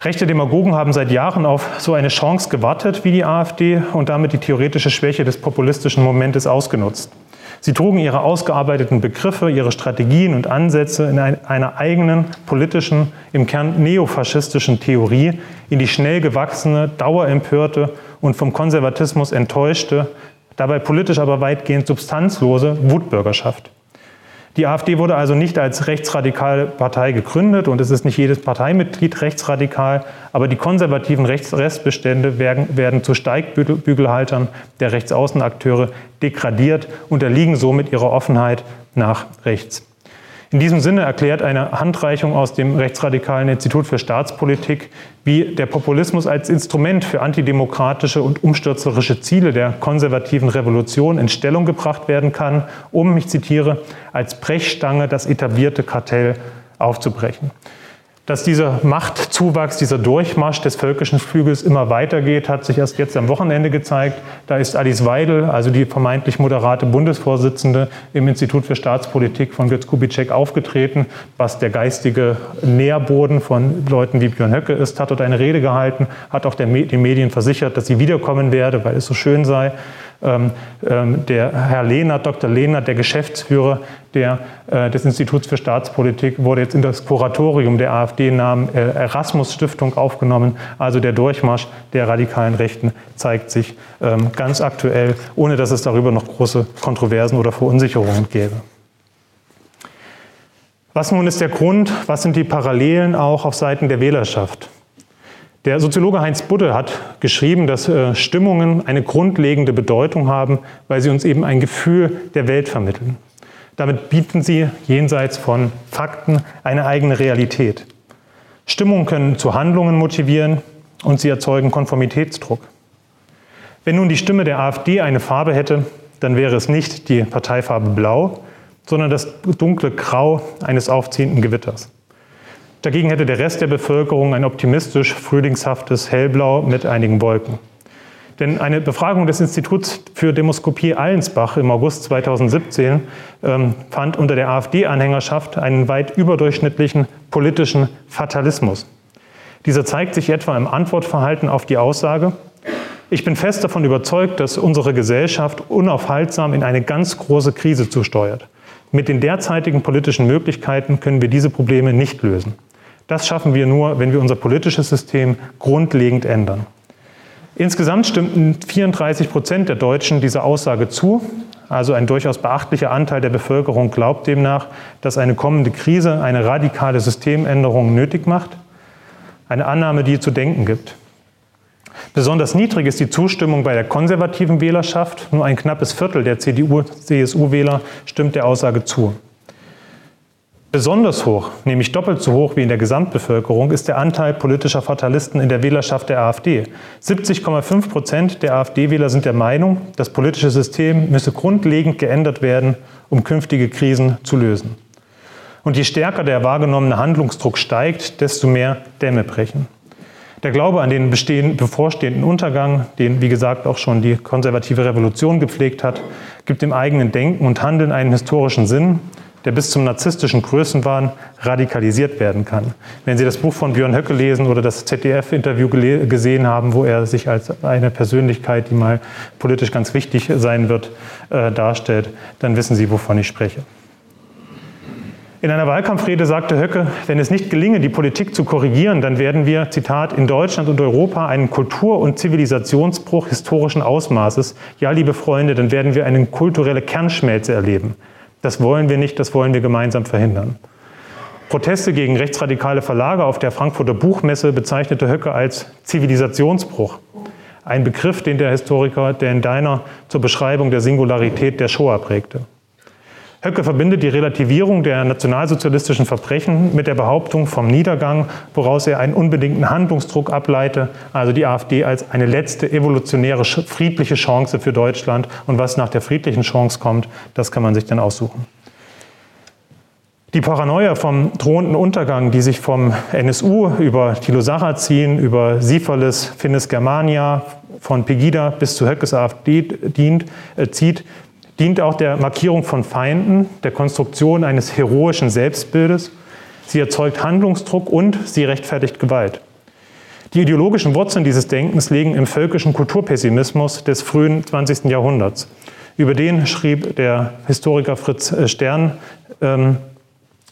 S2: Rechte Demagogen haben seit Jahren auf so eine Chance gewartet wie die AfD und damit die theoretische Schwäche des populistischen Momentes ausgenutzt. Sie trugen ihre ausgearbeiteten Begriffe, ihre Strategien und Ansätze in einer eigenen politischen, im Kern neofaschistischen Theorie in die schnell gewachsene, dauerempörte und vom Konservatismus enttäuschte, dabei politisch aber weitgehend substanzlose Wutbürgerschaft. Die AfD wurde also nicht als rechtsradikale Partei gegründet und es ist nicht jedes Parteimitglied rechtsradikal, aber die konservativen Rechtsrestbestände werden, werden zu Steigbügelhaltern der Rechtsaußenakteure degradiert, unterliegen somit ihrer Offenheit nach rechts. In diesem Sinne erklärt eine Handreichung aus dem rechtsradikalen Institut für Staatspolitik, wie der Populismus als Instrument für antidemokratische und umstürzerische Ziele der konservativen Revolution in Stellung gebracht werden kann, um, ich zitiere, als Brechstange das etablierte Kartell aufzubrechen. Dass dieser Machtzuwachs, dieser Durchmarsch des völkischen Flügels immer weitergeht, hat sich erst jetzt am Wochenende gezeigt. Da ist Alice Weidel, also die vermeintlich moderate Bundesvorsitzende im Institut für Staatspolitik von Götz Kubitschek aufgetreten, was der geistige Nährboden von Leuten wie Björn Höcke ist, hat dort eine Rede gehalten, hat auch den Medien versichert, dass sie wiederkommen werde, weil es so schön sei. Ähm, ähm, der Herr Lehnert, Dr. Lehnert, der Geschäftsführer der, äh, des Instituts für Staatspolitik, wurde jetzt in das Kuratorium der AfD-Namen äh, Erasmus Stiftung aufgenommen. Also der Durchmarsch der radikalen Rechten zeigt sich ähm, ganz aktuell, ohne dass es darüber noch große Kontroversen oder Verunsicherungen gäbe. Was nun ist der Grund? Was sind die Parallelen auch auf Seiten der Wählerschaft? Der Soziologe Heinz Budde hat geschrieben, dass äh, Stimmungen eine grundlegende Bedeutung haben, weil sie uns eben ein Gefühl der Welt vermitteln. Damit bieten sie jenseits von Fakten eine eigene Realität. Stimmungen können zu Handlungen motivieren und sie erzeugen Konformitätsdruck. Wenn nun die Stimme der AfD eine Farbe hätte, dann wäre es nicht die Parteifarbe Blau, sondern das dunkle Grau eines aufziehenden Gewitters. Dagegen hätte der Rest der Bevölkerung ein optimistisch frühlingshaftes Hellblau mit einigen Wolken. Denn eine Befragung des Instituts für Demoskopie Allensbach im August 2017 ähm, fand unter der AfD-Anhängerschaft einen weit überdurchschnittlichen politischen Fatalismus. Dieser zeigt sich etwa im Antwortverhalten auf die Aussage, ich bin fest davon überzeugt, dass unsere Gesellschaft unaufhaltsam in eine ganz große Krise zusteuert. Mit den derzeitigen politischen Möglichkeiten können wir diese Probleme nicht lösen. Das schaffen wir nur, wenn wir unser politisches System grundlegend ändern. Insgesamt stimmten 34 Prozent der Deutschen dieser Aussage zu. Also ein durchaus beachtlicher Anteil der Bevölkerung glaubt demnach, dass eine kommende Krise eine radikale Systemänderung nötig macht. Eine Annahme, die zu denken gibt. Besonders niedrig ist die Zustimmung bei der konservativen Wählerschaft. Nur ein knappes Viertel der CDU-CSU-Wähler stimmt der Aussage zu. Besonders hoch, nämlich doppelt so hoch wie in der Gesamtbevölkerung, ist der Anteil politischer Fatalisten in der Wählerschaft der AfD. 70,5 Prozent der AfD-Wähler sind der Meinung, das politische System müsse grundlegend geändert werden, um künftige Krisen zu lösen. Und je stärker der wahrgenommene Handlungsdruck steigt, desto mehr Dämme brechen. Der Glaube an den bevorstehenden Untergang, den, wie gesagt, auch schon die konservative Revolution gepflegt hat, gibt dem eigenen Denken und Handeln einen historischen Sinn, der bis zum narzisstischen Größenwahn radikalisiert werden kann. Wenn Sie das Buch von Björn Höcke lesen oder das ZDF-Interview gesehen haben, wo er sich als eine Persönlichkeit, die mal politisch ganz wichtig sein wird, äh, darstellt, dann wissen Sie, wovon ich spreche. In einer Wahlkampfrede sagte Höcke, wenn es nicht gelinge, die Politik zu korrigieren, dann werden wir, Zitat, in Deutschland und Europa einen Kultur- und Zivilisationsbruch historischen Ausmaßes, ja, liebe Freunde, dann werden wir eine kulturelle Kernschmelze erleben. Das wollen wir nicht, das wollen wir gemeinsam verhindern. Proteste gegen rechtsradikale Verlage auf der Frankfurter Buchmesse bezeichnete Höcke als Zivilisationsbruch. Ein Begriff, den der Historiker Dan Deiner zur Beschreibung der Singularität der Shoah prägte. Höcke verbindet die Relativierung der nationalsozialistischen Verbrechen mit der Behauptung vom Niedergang, woraus er einen unbedingten Handlungsdruck ableite, also die AfD als eine letzte evolutionäre friedliche Chance für Deutschland. Und was nach der friedlichen Chance kommt, das kann man sich dann aussuchen. Die Paranoia vom drohenden Untergang, die sich vom NSU über Thilo Sarrazin, über Sifalis, Finis Germania, von Pegida bis zu Höckes AfD dient, äh, zieht, dient auch der Markierung von Feinden, der Konstruktion eines heroischen Selbstbildes. Sie erzeugt Handlungsdruck und sie rechtfertigt Gewalt. Die ideologischen Wurzeln dieses Denkens liegen im völkischen Kulturpessimismus des frühen 20. Jahrhunderts. Über den schrieb der Historiker Fritz Stern, ähm,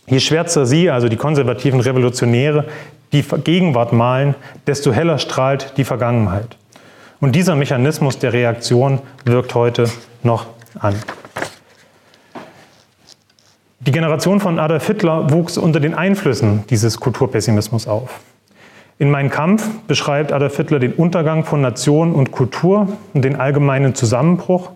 S2: je schwärzer sie, also die konservativen Revolutionäre, die Gegenwart malen, desto heller strahlt die Vergangenheit. Und dieser Mechanismus der Reaktion wirkt heute noch an. Die Generation von Adolf Hitler wuchs unter den Einflüssen dieses Kulturpessimismus auf. In Mein Kampf beschreibt Adolf Hitler den Untergang von Nation und Kultur und den allgemeinen Zusammenbruch.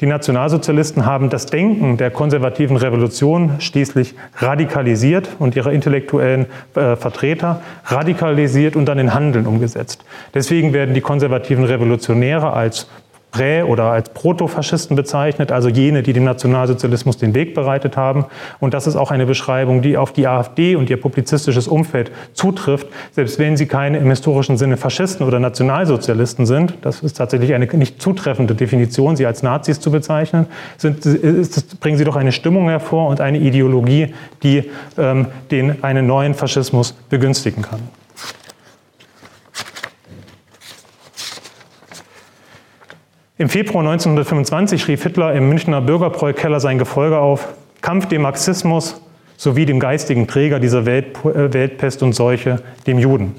S2: Die Nationalsozialisten haben das Denken der konservativen Revolution schließlich radikalisiert und ihre intellektuellen äh, Vertreter radikalisiert und dann in Handeln umgesetzt. Deswegen werden die konservativen Revolutionäre als Prä- oder als Protofaschisten bezeichnet, also jene, die dem Nationalsozialismus den Weg bereitet haben. Und das ist auch eine Beschreibung, die auf die AfD und ihr publizistisches Umfeld zutrifft, selbst wenn sie keine im historischen Sinne Faschisten oder Nationalsozialisten sind. Das ist tatsächlich eine nicht zutreffende Definition, sie als Nazis zu bezeichnen. Sind, ist, bringen sie doch eine Stimmung hervor und eine Ideologie, die ähm, den einen neuen Faschismus begünstigen kann. Im Februar 1925 rief Hitler im Münchner Bürgerbräukeller sein Gefolge auf, Kampf dem Marxismus sowie dem geistigen Träger dieser Welt, äh, Weltpest und Seuche, dem Juden.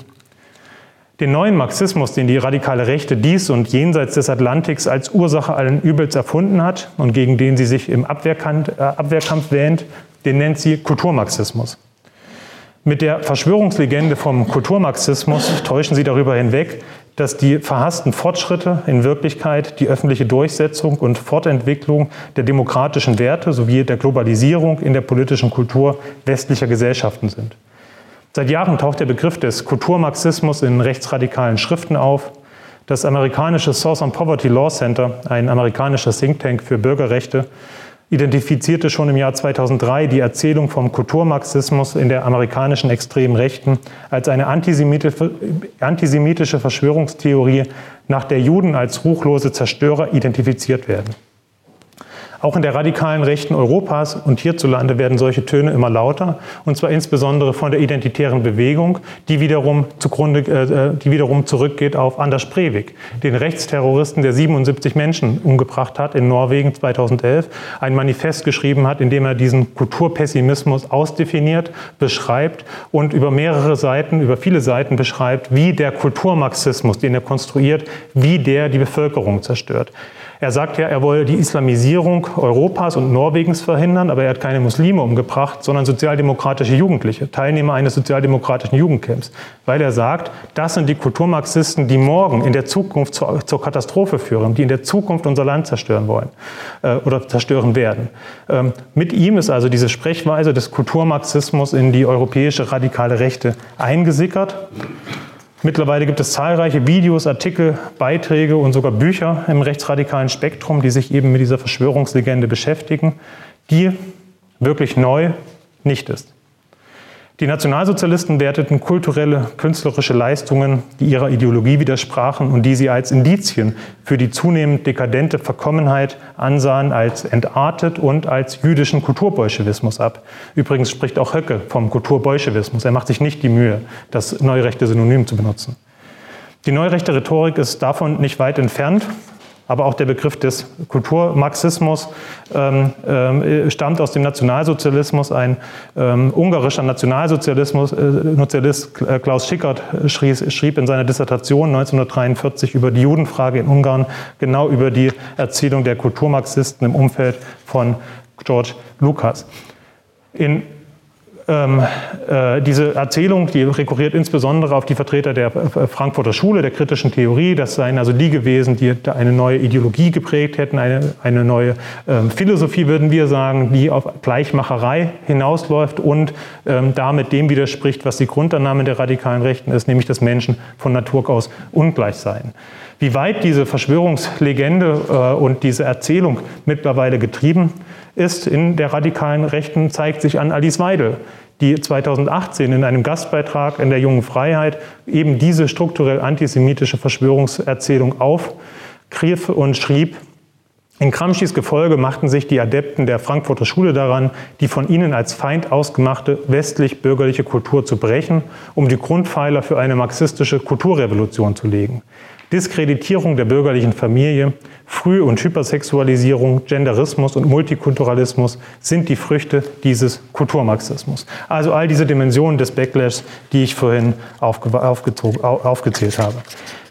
S2: Den neuen Marxismus, den die radikale Rechte dies und jenseits des Atlantiks als Ursache allen Übels erfunden hat und gegen den sie sich im äh, Abwehrkampf wähnt, den nennt sie Kulturmarxismus. Mit der Verschwörungslegende vom Kulturmarxismus täuschen sie darüber hinweg, dass die verhassten Fortschritte in Wirklichkeit die öffentliche Durchsetzung und Fortentwicklung der demokratischen Werte sowie der Globalisierung in der politischen Kultur westlicher Gesellschaften sind. Seit Jahren taucht der Begriff des Kulturmarxismus in rechtsradikalen Schriften auf. Das amerikanische Source on Poverty Law Center, ein amerikanischer Think Tank für Bürgerrechte, identifizierte schon im Jahr 2003 die Erzählung vom Kulturmarxismus in der amerikanischen extremen Rechten als eine antisemitische Verschwörungstheorie, nach der Juden als ruchlose Zerstörer identifiziert werden. Auch in der radikalen Rechten Europas und hierzulande werden solche Töne immer lauter, und zwar insbesondere von der identitären Bewegung, die wiederum, zugrunde, äh, äh die wiederum zurückgeht auf Anders Breivik, den Rechtsterroristen, der 77 Menschen umgebracht hat in Norwegen 2011, ein Manifest geschrieben hat, in dem er diesen Kulturpessimismus ausdefiniert, beschreibt und über mehrere Seiten, über viele Seiten beschreibt, wie der Kulturmarxismus, den er konstruiert, wie der die Bevölkerung zerstört. Er sagt ja, er wolle die Islamisierung Europas und Norwegens verhindern, aber er hat keine Muslime umgebracht, sondern sozialdemokratische Jugendliche, Teilnehmer eines sozialdemokratischen Jugendcamps, weil er sagt, das sind die Kulturmarxisten, die morgen in der Zukunft zur, zur Katastrophe führen, die in der Zukunft unser Land zerstören wollen äh, oder zerstören werden. Ähm, mit ihm ist also diese Sprechweise des Kulturmarxismus in die europäische radikale Rechte eingesickert. Mittlerweile gibt es zahlreiche Videos, Artikel, Beiträge und sogar Bücher im rechtsradikalen Spektrum, die sich eben mit dieser Verschwörungslegende beschäftigen, die wirklich neu nicht ist. Die Nationalsozialisten werteten kulturelle, künstlerische Leistungen, die ihrer Ideologie widersprachen und die sie als Indizien für die zunehmend dekadente Verkommenheit ansahen, als entartet und als jüdischen Kulturbolschewismus ab. Übrigens spricht auch Höcke vom Kulturbolschewismus. Er macht sich nicht die Mühe, das neurechte Synonym zu benutzen. Die neurechte Rhetorik ist davon nicht weit entfernt aber auch der Begriff des Kulturmarxismus ähm, äh, stammt aus dem Nationalsozialismus. Ein ähm, ungarischer Nationalsozialismus, äh, Sozialist äh, Klaus Schickert schrieb, schrieb, in seiner Dissertation 1943 über die Judenfrage in Ungarn genau über die Erzählung der Kulturmarxisten im Umfeld von George Lucas. In ähm, äh, diese Erzählung, die rekurriert insbesondere auf die Vertreter der Frankfurter Schule, der kritischen Theorie. Das seien also die gewesen, die eine neue Ideologie geprägt hätten, eine, eine neue ähm, Philosophie, würden wir sagen, die auf Gleichmacherei hinausläuft und ähm, damit dem widerspricht, was die Grundannahme der radikalen Rechten ist, nämlich dass Menschen von Natur aus ungleich seien. Wie weit diese Verschwörungslegende äh, und diese Erzählung mittlerweile getrieben ist in der radikalen Rechten, zeigt sich an Alice Weidel, die 2018 in einem Gastbeitrag in der Jungen Freiheit eben diese strukturell antisemitische Verschwörungserzählung aufgriff und schrieb, in Gramscis Gefolge machten sich die Adepten der Frankfurter Schule daran, die von ihnen als Feind ausgemachte westlich-bürgerliche Kultur zu brechen, um die Grundpfeiler für eine marxistische Kulturrevolution zu legen. Diskreditierung der bürgerlichen Familie, Früh- und Hypersexualisierung, Genderismus und Multikulturalismus sind die Früchte dieses Kulturmarxismus. Also all diese Dimensionen des Backlash, die ich vorhin aufgezählt habe.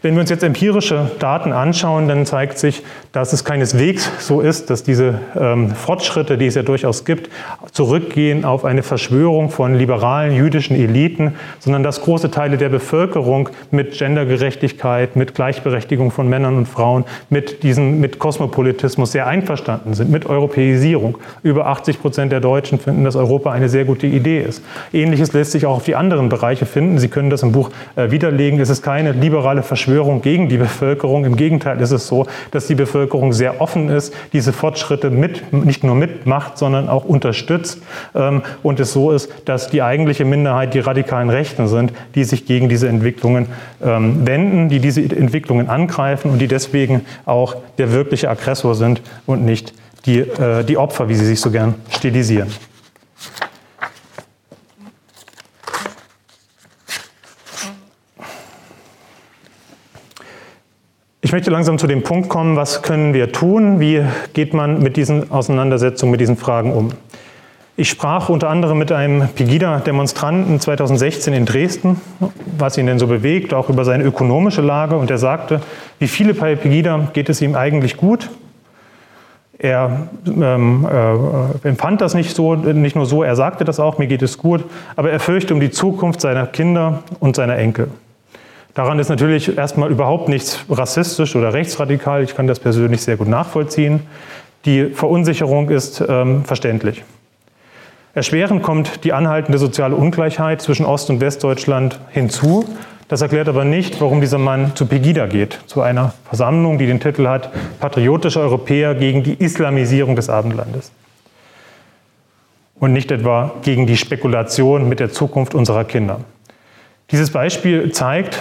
S2: Wenn wir uns jetzt empirische Daten anschauen, dann zeigt sich, dass es keineswegs so ist, dass diese ähm, Fortschritte, die es ja durchaus gibt, zurückgehen auf eine Verschwörung von liberalen jüdischen Eliten, sondern dass große Teile der Bevölkerung mit Gendergerechtigkeit, mit Gleichberechtigung von Männern und Frauen, mit mit Kosmopolitismus sehr einverstanden sind, mit Europäisierung. Über 80 Prozent der Deutschen finden, dass Europa eine sehr gute Idee ist. Ähnliches lässt sich auch auf die anderen Bereiche finden. Sie können das im Buch äh, widerlegen. Es ist keine liberale Verschwörung Verschwörung gegen die Bevölkerung. Im Gegenteil ist es so, dass die Bevölkerung sehr offen ist, diese Fortschritte mit, nicht nur mitmacht, sondern auch unterstützt. Ähm, und es so ist, dass die eigentliche Minderheit die radikalen Rechten sind, die sich gegen diese Entwicklungen ähm, wenden, die diese Entwicklungen angreifen und die deswegen auch der wirkliche Aggressor sind und nicht die, äh, die Opfer, wie sie sich so gern stilisieren. Ich möchte langsam zu dem Punkt kommen, was können wir tun? Wie geht man mit diesen Auseinandersetzungen, mit diesen Fragen um? Ich sprach unter anderem mit einem Pegida-Demonstranten 2016 in Dresden, was ihn denn so bewegt, auch über seine ökonomische Lage. Und er sagte, wie viele bei Pegida geht es ihm eigentlich gut. Er ähm, äh, empfand das nicht, so, nicht nur so, er sagte das auch, mir geht es gut, aber er fürchte um die Zukunft seiner Kinder und seiner Enkel. Daran ist natürlich erstmal überhaupt nichts rassistisch oder rechtsradikal. Ich kann das persönlich sehr gut nachvollziehen. Die Verunsicherung ist ähm, verständlich. Erschwerend kommt die anhaltende soziale Ungleichheit zwischen Ost- und Westdeutschland hinzu. Das erklärt aber nicht, warum dieser Mann zu Pegida geht, zu einer Versammlung, die den Titel hat Patriotische Europäer gegen die Islamisierung des Abendlandes. Und nicht etwa gegen die Spekulation mit der Zukunft unserer Kinder. Dieses Beispiel zeigt,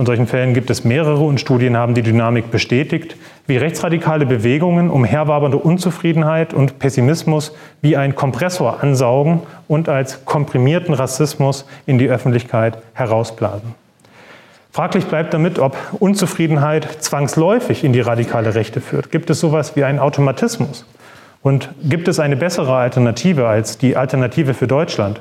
S2: von solchen Fällen gibt es mehrere und Studien haben die Dynamik bestätigt, wie rechtsradikale Bewegungen umherwabernde Unzufriedenheit und Pessimismus wie ein Kompressor ansaugen und als komprimierten Rassismus in die Öffentlichkeit herausblasen. Fraglich bleibt damit, ob Unzufriedenheit zwangsläufig in die radikale Rechte führt. Gibt es sowas wie einen Automatismus? Und gibt es eine bessere Alternative als die Alternative für Deutschland?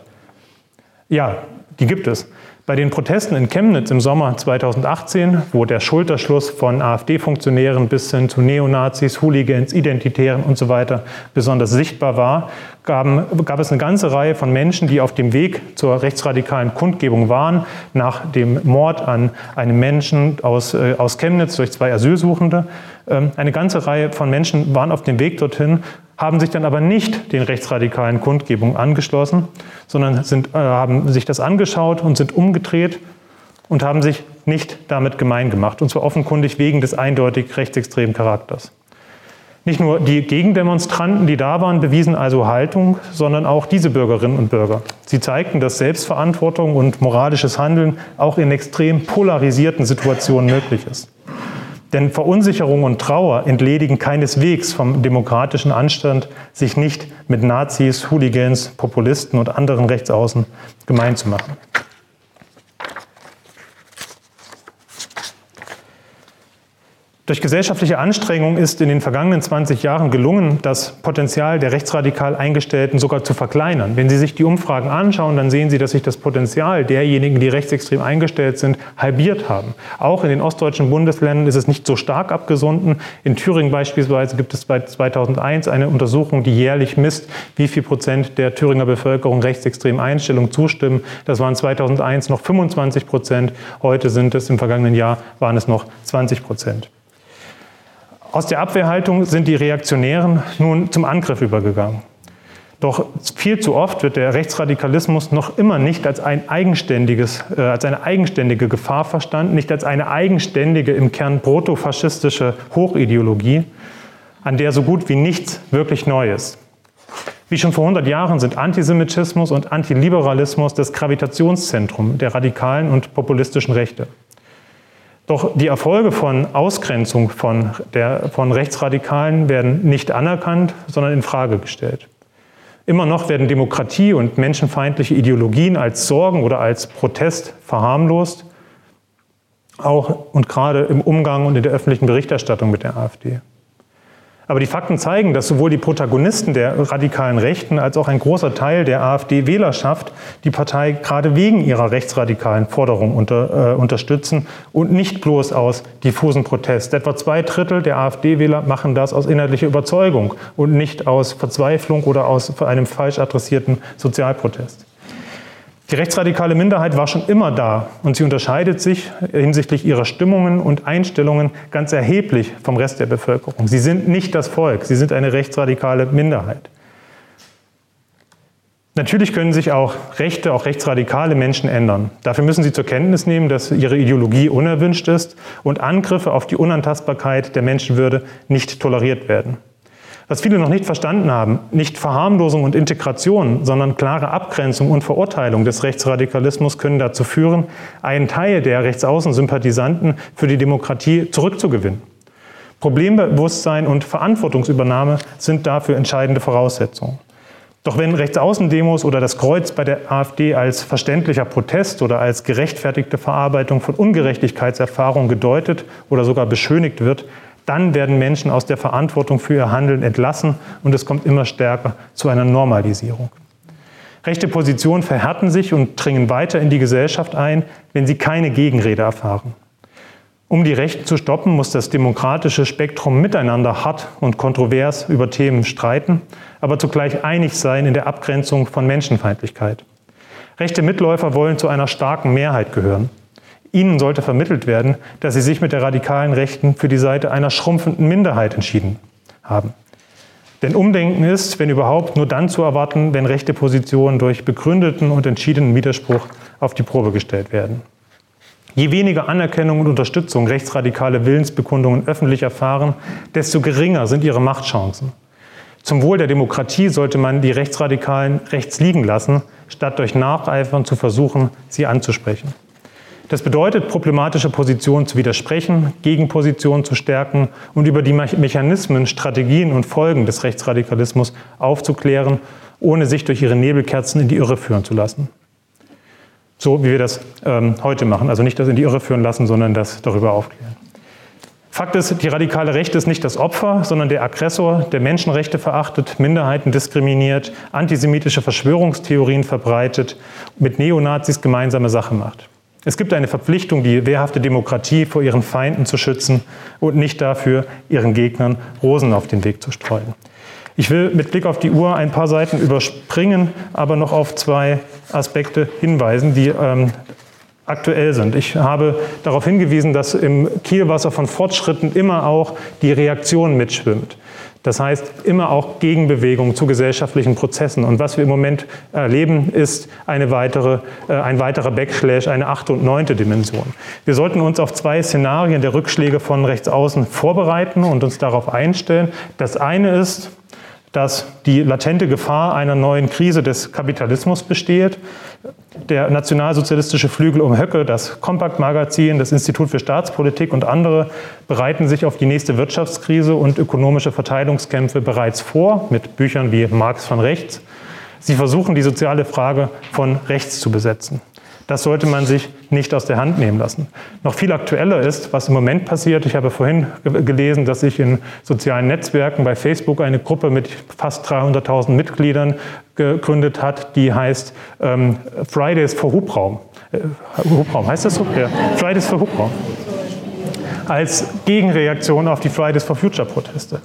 S2: Ja, die gibt es. Bei den Protesten in Chemnitz im Sommer 2018, wo der Schulterschluss von AfD-Funktionären bis hin zu Neonazis, Hooligans, Identitären und so weiter besonders sichtbar war, gaben, gab es eine ganze Reihe von Menschen, die auf dem Weg zur rechtsradikalen Kundgebung waren, nach dem Mord an einem Menschen aus, äh, aus Chemnitz durch zwei Asylsuchende. Ähm, eine ganze Reihe von Menschen waren auf dem Weg dorthin, haben sich dann aber nicht den rechtsradikalen Kundgebungen angeschlossen, sondern sind, äh, haben sich das angeschaut und sind umgedreht und haben sich nicht damit gemein gemacht, und zwar offenkundig wegen des eindeutig rechtsextremen Charakters. Nicht nur die Gegendemonstranten, die da waren, bewiesen also Haltung, sondern auch diese Bürgerinnen und Bürger. Sie zeigten, dass Selbstverantwortung und moralisches Handeln auch in extrem polarisierten Situationen möglich ist. Denn Verunsicherung und Trauer entledigen keineswegs vom demokratischen Anstand, sich nicht mit Nazis, Hooligans, Populisten und anderen Rechtsaußen gemein zu machen. Durch gesellschaftliche Anstrengung ist in den vergangenen 20 Jahren gelungen, das Potenzial der rechtsradikal Eingestellten sogar zu verkleinern. Wenn Sie sich die Umfragen anschauen, dann sehen Sie, dass sich das Potenzial derjenigen, die rechtsextrem eingestellt sind, halbiert haben. Auch in den ostdeutschen Bundesländern ist es nicht so stark abgesunken. In Thüringen beispielsweise gibt es seit 2001 eine Untersuchung, die jährlich misst, wie viel Prozent der Thüringer Bevölkerung rechtsextremen Einstellungen zustimmen. Das waren 2001 noch 25 Prozent. Heute sind es im vergangenen Jahr waren es noch 20 Prozent. Aus der Abwehrhaltung sind die Reaktionären nun zum Angriff übergegangen. Doch viel zu oft wird der Rechtsradikalismus noch immer nicht als, ein eigenständiges, äh, als eine eigenständige Gefahr verstanden, nicht als eine eigenständige, im Kern protofaschistische Hochideologie, an der so gut wie nichts wirklich neu ist. Wie schon vor 100 Jahren sind Antisemitismus und Antiliberalismus das Gravitationszentrum der radikalen und populistischen Rechte. Doch die Erfolge von Ausgrenzung von, der, von Rechtsradikalen werden nicht anerkannt, sondern in Frage gestellt. Immer noch werden Demokratie und menschenfeindliche Ideologien als Sorgen oder als Protest verharmlost, auch und gerade im Umgang und in der öffentlichen Berichterstattung mit der AfD. Aber die Fakten zeigen, dass sowohl die Protagonisten der radikalen Rechten als auch ein großer Teil der AfD-Wählerschaft die Partei gerade wegen ihrer rechtsradikalen Forderungen unter, äh, unterstützen und nicht bloß aus diffusen Protest. Etwa zwei Drittel der AfD-Wähler machen das aus inhaltlicher Überzeugung und nicht aus Verzweiflung oder aus einem falsch adressierten Sozialprotest. Die rechtsradikale Minderheit war schon immer da und sie unterscheidet sich hinsichtlich ihrer Stimmungen und Einstellungen ganz erheblich vom Rest der Bevölkerung. Sie sind nicht das Volk, sie sind eine rechtsradikale Minderheit. Natürlich können sich auch rechte, auch rechtsradikale Menschen ändern. Dafür müssen sie zur Kenntnis nehmen, dass ihre Ideologie unerwünscht ist und Angriffe auf die Unantastbarkeit der Menschenwürde nicht toleriert werden. Was viele noch nicht verstanden haben, nicht Verharmlosung und Integration, sondern klare Abgrenzung und Verurteilung des Rechtsradikalismus können dazu führen, einen Teil der Rechtsaußensympathisanten für die Demokratie zurückzugewinnen. Problembewusstsein und Verantwortungsübernahme sind dafür entscheidende Voraussetzungen. Doch wenn Rechtsaußendemos oder das Kreuz bei der AfD als verständlicher Protest oder als gerechtfertigte Verarbeitung von Ungerechtigkeitserfahrung gedeutet oder sogar beschönigt wird, dann werden Menschen aus der Verantwortung für ihr Handeln entlassen und es kommt immer stärker zu einer Normalisierung. Rechte Positionen verhärten sich und dringen weiter in die Gesellschaft ein, wenn sie keine Gegenrede erfahren. Um die Rechten zu stoppen, muss das demokratische Spektrum miteinander hart und kontrovers über Themen streiten, aber zugleich einig sein in der Abgrenzung von Menschenfeindlichkeit. Rechte Mitläufer wollen zu einer starken Mehrheit gehören. Ihnen sollte vermittelt werden, dass Sie sich mit der radikalen Rechten für die Seite einer schrumpfenden Minderheit entschieden haben. Denn Umdenken ist, wenn überhaupt, nur dann zu erwarten, wenn rechte Positionen durch begründeten und entschiedenen Widerspruch auf die Probe gestellt werden. Je weniger Anerkennung und Unterstützung rechtsradikale Willensbekundungen öffentlich erfahren, desto geringer sind ihre Machtchancen. Zum Wohl der Demokratie sollte man die Rechtsradikalen rechts liegen lassen, statt durch Nacheifern zu versuchen, sie anzusprechen. Das bedeutet, problematische Positionen zu widersprechen, Gegenpositionen zu stärken und über die Mechanismen, Strategien und Folgen des Rechtsradikalismus aufzuklären, ohne sich durch ihre Nebelkerzen in die Irre führen zu lassen. So wie wir das ähm, heute machen. Also nicht das in die Irre führen lassen, sondern das darüber aufklären. Fakt ist, die radikale Rechte ist nicht das Opfer, sondern der Aggressor, der Menschenrechte verachtet, Minderheiten diskriminiert, antisemitische Verschwörungstheorien verbreitet, mit Neonazis gemeinsame Sache macht. Es gibt eine Verpflichtung, die wehrhafte Demokratie vor ihren Feinden zu schützen und nicht dafür, ihren Gegnern Rosen auf den Weg zu streuen. Ich will mit Blick auf die Uhr ein paar Seiten überspringen, aber noch auf zwei Aspekte hinweisen, die ähm, aktuell sind. Ich habe darauf hingewiesen, dass im Kielwasser von Fortschritten immer auch die Reaktion mitschwimmt. Das heißt, immer auch Gegenbewegung zu gesellschaftlichen Prozessen. Und was wir im Moment erleben, ist eine weitere, äh, ein weiterer Backslash, eine achte und neunte Dimension. Wir sollten uns auf zwei Szenarien der Rückschläge von rechts außen vorbereiten und uns darauf einstellen. Das eine ist, dass die latente Gefahr einer neuen Krise des Kapitalismus besteht. Der nationalsozialistische Flügel um Höcke, das Kompakt-Magazin, das Institut für Staatspolitik und andere bereiten sich auf die nächste Wirtschaftskrise und ökonomische Verteilungskämpfe bereits vor, mit Büchern wie Marx von rechts. Sie versuchen, die soziale Frage von rechts zu besetzen. Das sollte man sich nicht aus der Hand nehmen lassen. Noch viel aktueller ist, was im Moment passiert. Ich habe vorhin gelesen, dass sich in sozialen Netzwerken bei Facebook eine Gruppe mit fast 300.000 Mitgliedern gegründet hat, die heißt ähm, Fridays for Hubraum. Äh, Hubraum, heißt das so? Ja. Fridays for Hubraum als Gegenreaktion auf die Fridays for Future Proteste.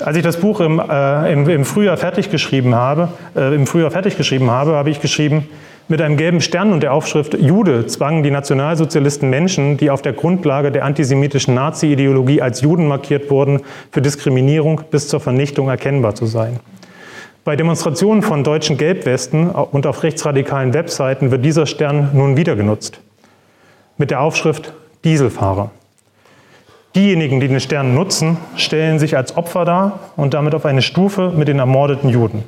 S2: Als ich das Buch im, äh, im, im Frühjahr fertig habe, äh, im Frühjahr fertig geschrieben habe, habe ich geschrieben, mit einem gelben Stern und der Aufschrift Jude zwangen die Nationalsozialisten Menschen, die auf der Grundlage der antisemitischen Nazi-Ideologie als Juden markiert wurden, für Diskriminierung bis zur Vernichtung erkennbar zu sein. Bei Demonstrationen von deutschen Gelbwesten und auf rechtsradikalen Webseiten wird dieser Stern nun wieder genutzt. Mit der Aufschrift Dieselfahrer. Diejenigen, die den Stern nutzen, stellen sich als Opfer dar und damit auf eine Stufe mit den ermordeten Juden.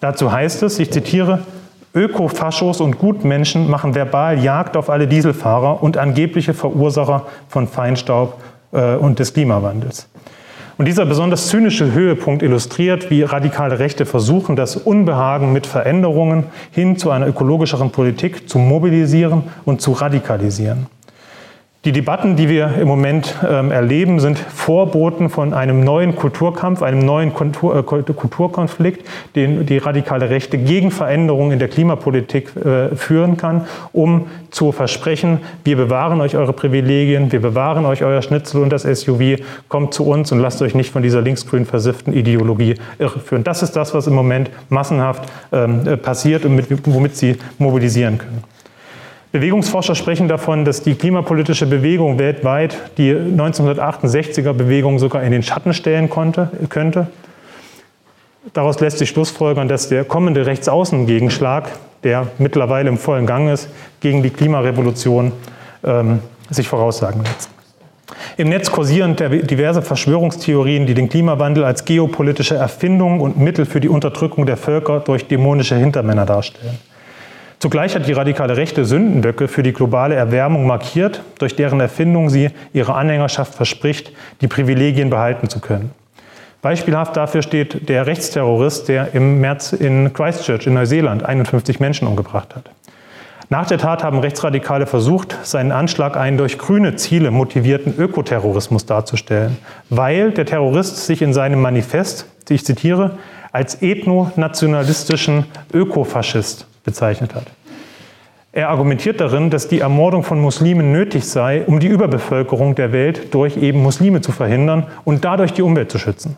S2: Dazu heißt es, ich zitiere, Ökofaschos und Gutmenschen machen verbal Jagd auf alle Dieselfahrer und angebliche Verursacher von Feinstaub äh, und des Klimawandels. Und dieser besonders zynische Höhepunkt illustriert, wie radikale Rechte versuchen, das Unbehagen mit Veränderungen hin zu einer ökologischeren Politik zu mobilisieren und zu radikalisieren. Die Debatten, die wir im Moment ähm, erleben, sind Vorboten von einem neuen Kulturkampf, einem neuen Kultur, äh, Kulturkonflikt, den die radikale Rechte gegen Veränderungen in der Klimapolitik äh, führen kann, um zu versprechen, wir bewahren euch eure Privilegien, wir bewahren euch euer Schnitzel und das SUV, kommt zu uns und lasst euch nicht von dieser linksgrün versifften Ideologie irreführen. Das ist das, was im Moment massenhaft ähm, äh, passiert und mit, womit sie mobilisieren können. Bewegungsforscher sprechen davon, dass die klimapolitische Bewegung weltweit die 1968er Bewegung sogar in den Schatten stellen konnte, könnte. Daraus lässt sich schlussfolgern, dass der kommende Rechtsaußengegenschlag, der mittlerweile im vollen Gang ist, gegen die Klimarevolution ähm, sich voraussagen lässt. Im Netz kursieren diverse Verschwörungstheorien, die den Klimawandel als geopolitische Erfindung und Mittel für die Unterdrückung der Völker durch dämonische Hintermänner darstellen. Zugleich hat die radikale Rechte Sündenböcke für die globale Erwärmung markiert, durch deren Erfindung sie ihre Anhängerschaft verspricht, die Privilegien behalten zu können. Beispielhaft dafür steht der Rechtsterrorist, der im März in Christchurch in Neuseeland 51 Menschen umgebracht hat. Nach der Tat haben Rechtsradikale versucht, seinen Anschlag einen durch grüne Ziele motivierten Ökoterrorismus darzustellen, weil der Terrorist sich in seinem Manifest, ich zitiere, als ethnonationalistischen Ökofaschist bezeichnet hat. Er argumentiert darin, dass die Ermordung von Muslimen nötig sei, um die Überbevölkerung der Welt durch eben Muslime zu verhindern und dadurch die Umwelt zu schützen.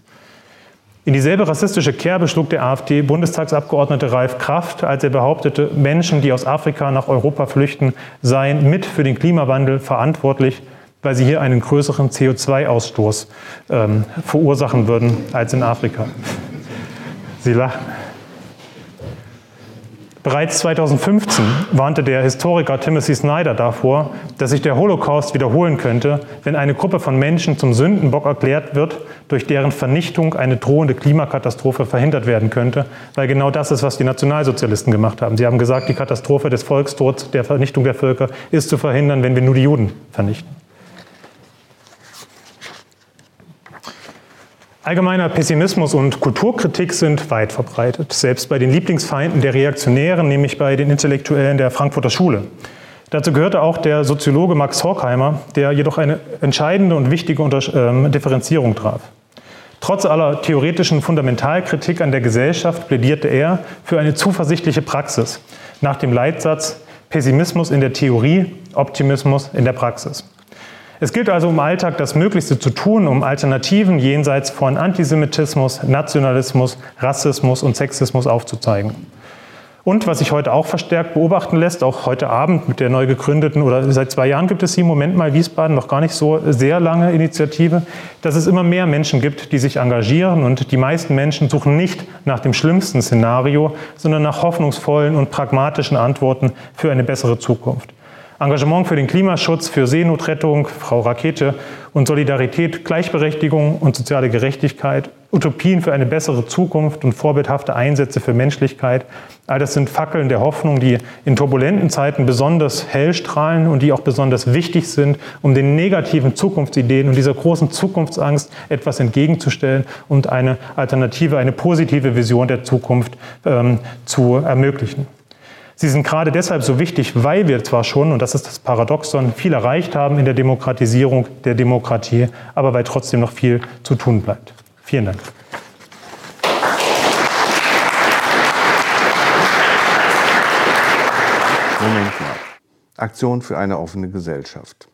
S2: In dieselbe rassistische Kerbe schlug der AfD-Bundestagsabgeordnete Ralf Kraft, als er behauptete, Menschen, die aus Afrika nach Europa flüchten, seien mit für den Klimawandel verantwortlich, weil sie hier einen größeren CO2-Ausstoß ähm, verursachen würden als in Afrika. Sie lachen. Bereits 2015 warnte der Historiker Timothy Snyder davor, dass sich der Holocaust wiederholen könnte, wenn eine Gruppe von Menschen zum Sündenbock erklärt wird, durch deren Vernichtung eine drohende Klimakatastrophe verhindert werden könnte, weil genau das ist, was die Nationalsozialisten gemacht haben. Sie haben gesagt, die Katastrophe des Volkstods, der Vernichtung der Völker ist zu verhindern, wenn wir nur die Juden vernichten. Allgemeiner Pessimismus und Kulturkritik sind weit verbreitet, selbst bei den Lieblingsfeinden der Reaktionären, nämlich bei den Intellektuellen der Frankfurter Schule. Dazu gehörte auch der Soziologe Max Horkheimer, der jedoch eine entscheidende und wichtige ähm, Differenzierung traf. Trotz aller theoretischen Fundamentalkritik an der Gesellschaft plädierte er für eine zuversichtliche Praxis nach dem Leitsatz Pessimismus in der Theorie, Optimismus in der Praxis. Es gilt also im Alltag das Möglichste zu tun, um Alternativen jenseits von Antisemitismus, Nationalismus, Rassismus und Sexismus aufzuzeigen. Und was sich heute auch verstärkt beobachten lässt, auch heute Abend mit der neu gegründeten oder seit zwei Jahren gibt es sie im Moment mal Wiesbaden, noch gar nicht so sehr lange Initiative, dass es immer mehr Menschen gibt, die sich engagieren und die meisten Menschen suchen nicht nach dem schlimmsten Szenario, sondern nach hoffnungsvollen und pragmatischen Antworten für eine bessere Zukunft. Engagement für den Klimaschutz, für Seenotrettung, Frau Rakete und Solidarität, Gleichberechtigung und soziale Gerechtigkeit, Utopien für eine bessere Zukunft und vorbildhafte Einsätze für Menschlichkeit. All das sind Fackeln der Hoffnung, die in turbulenten Zeiten besonders hell strahlen und die auch besonders wichtig sind, um den negativen Zukunftsideen und dieser großen Zukunftsangst etwas entgegenzustellen und eine Alternative, eine positive Vision der Zukunft ähm, zu ermöglichen. Sie sind gerade deshalb so wichtig, weil wir zwar schon, und das ist das Paradoxon, viel erreicht haben in der Demokratisierung der Demokratie, aber weil trotzdem noch viel zu tun bleibt. Vielen Dank.
S1: Moment mal. Aktion für eine offene Gesellschaft.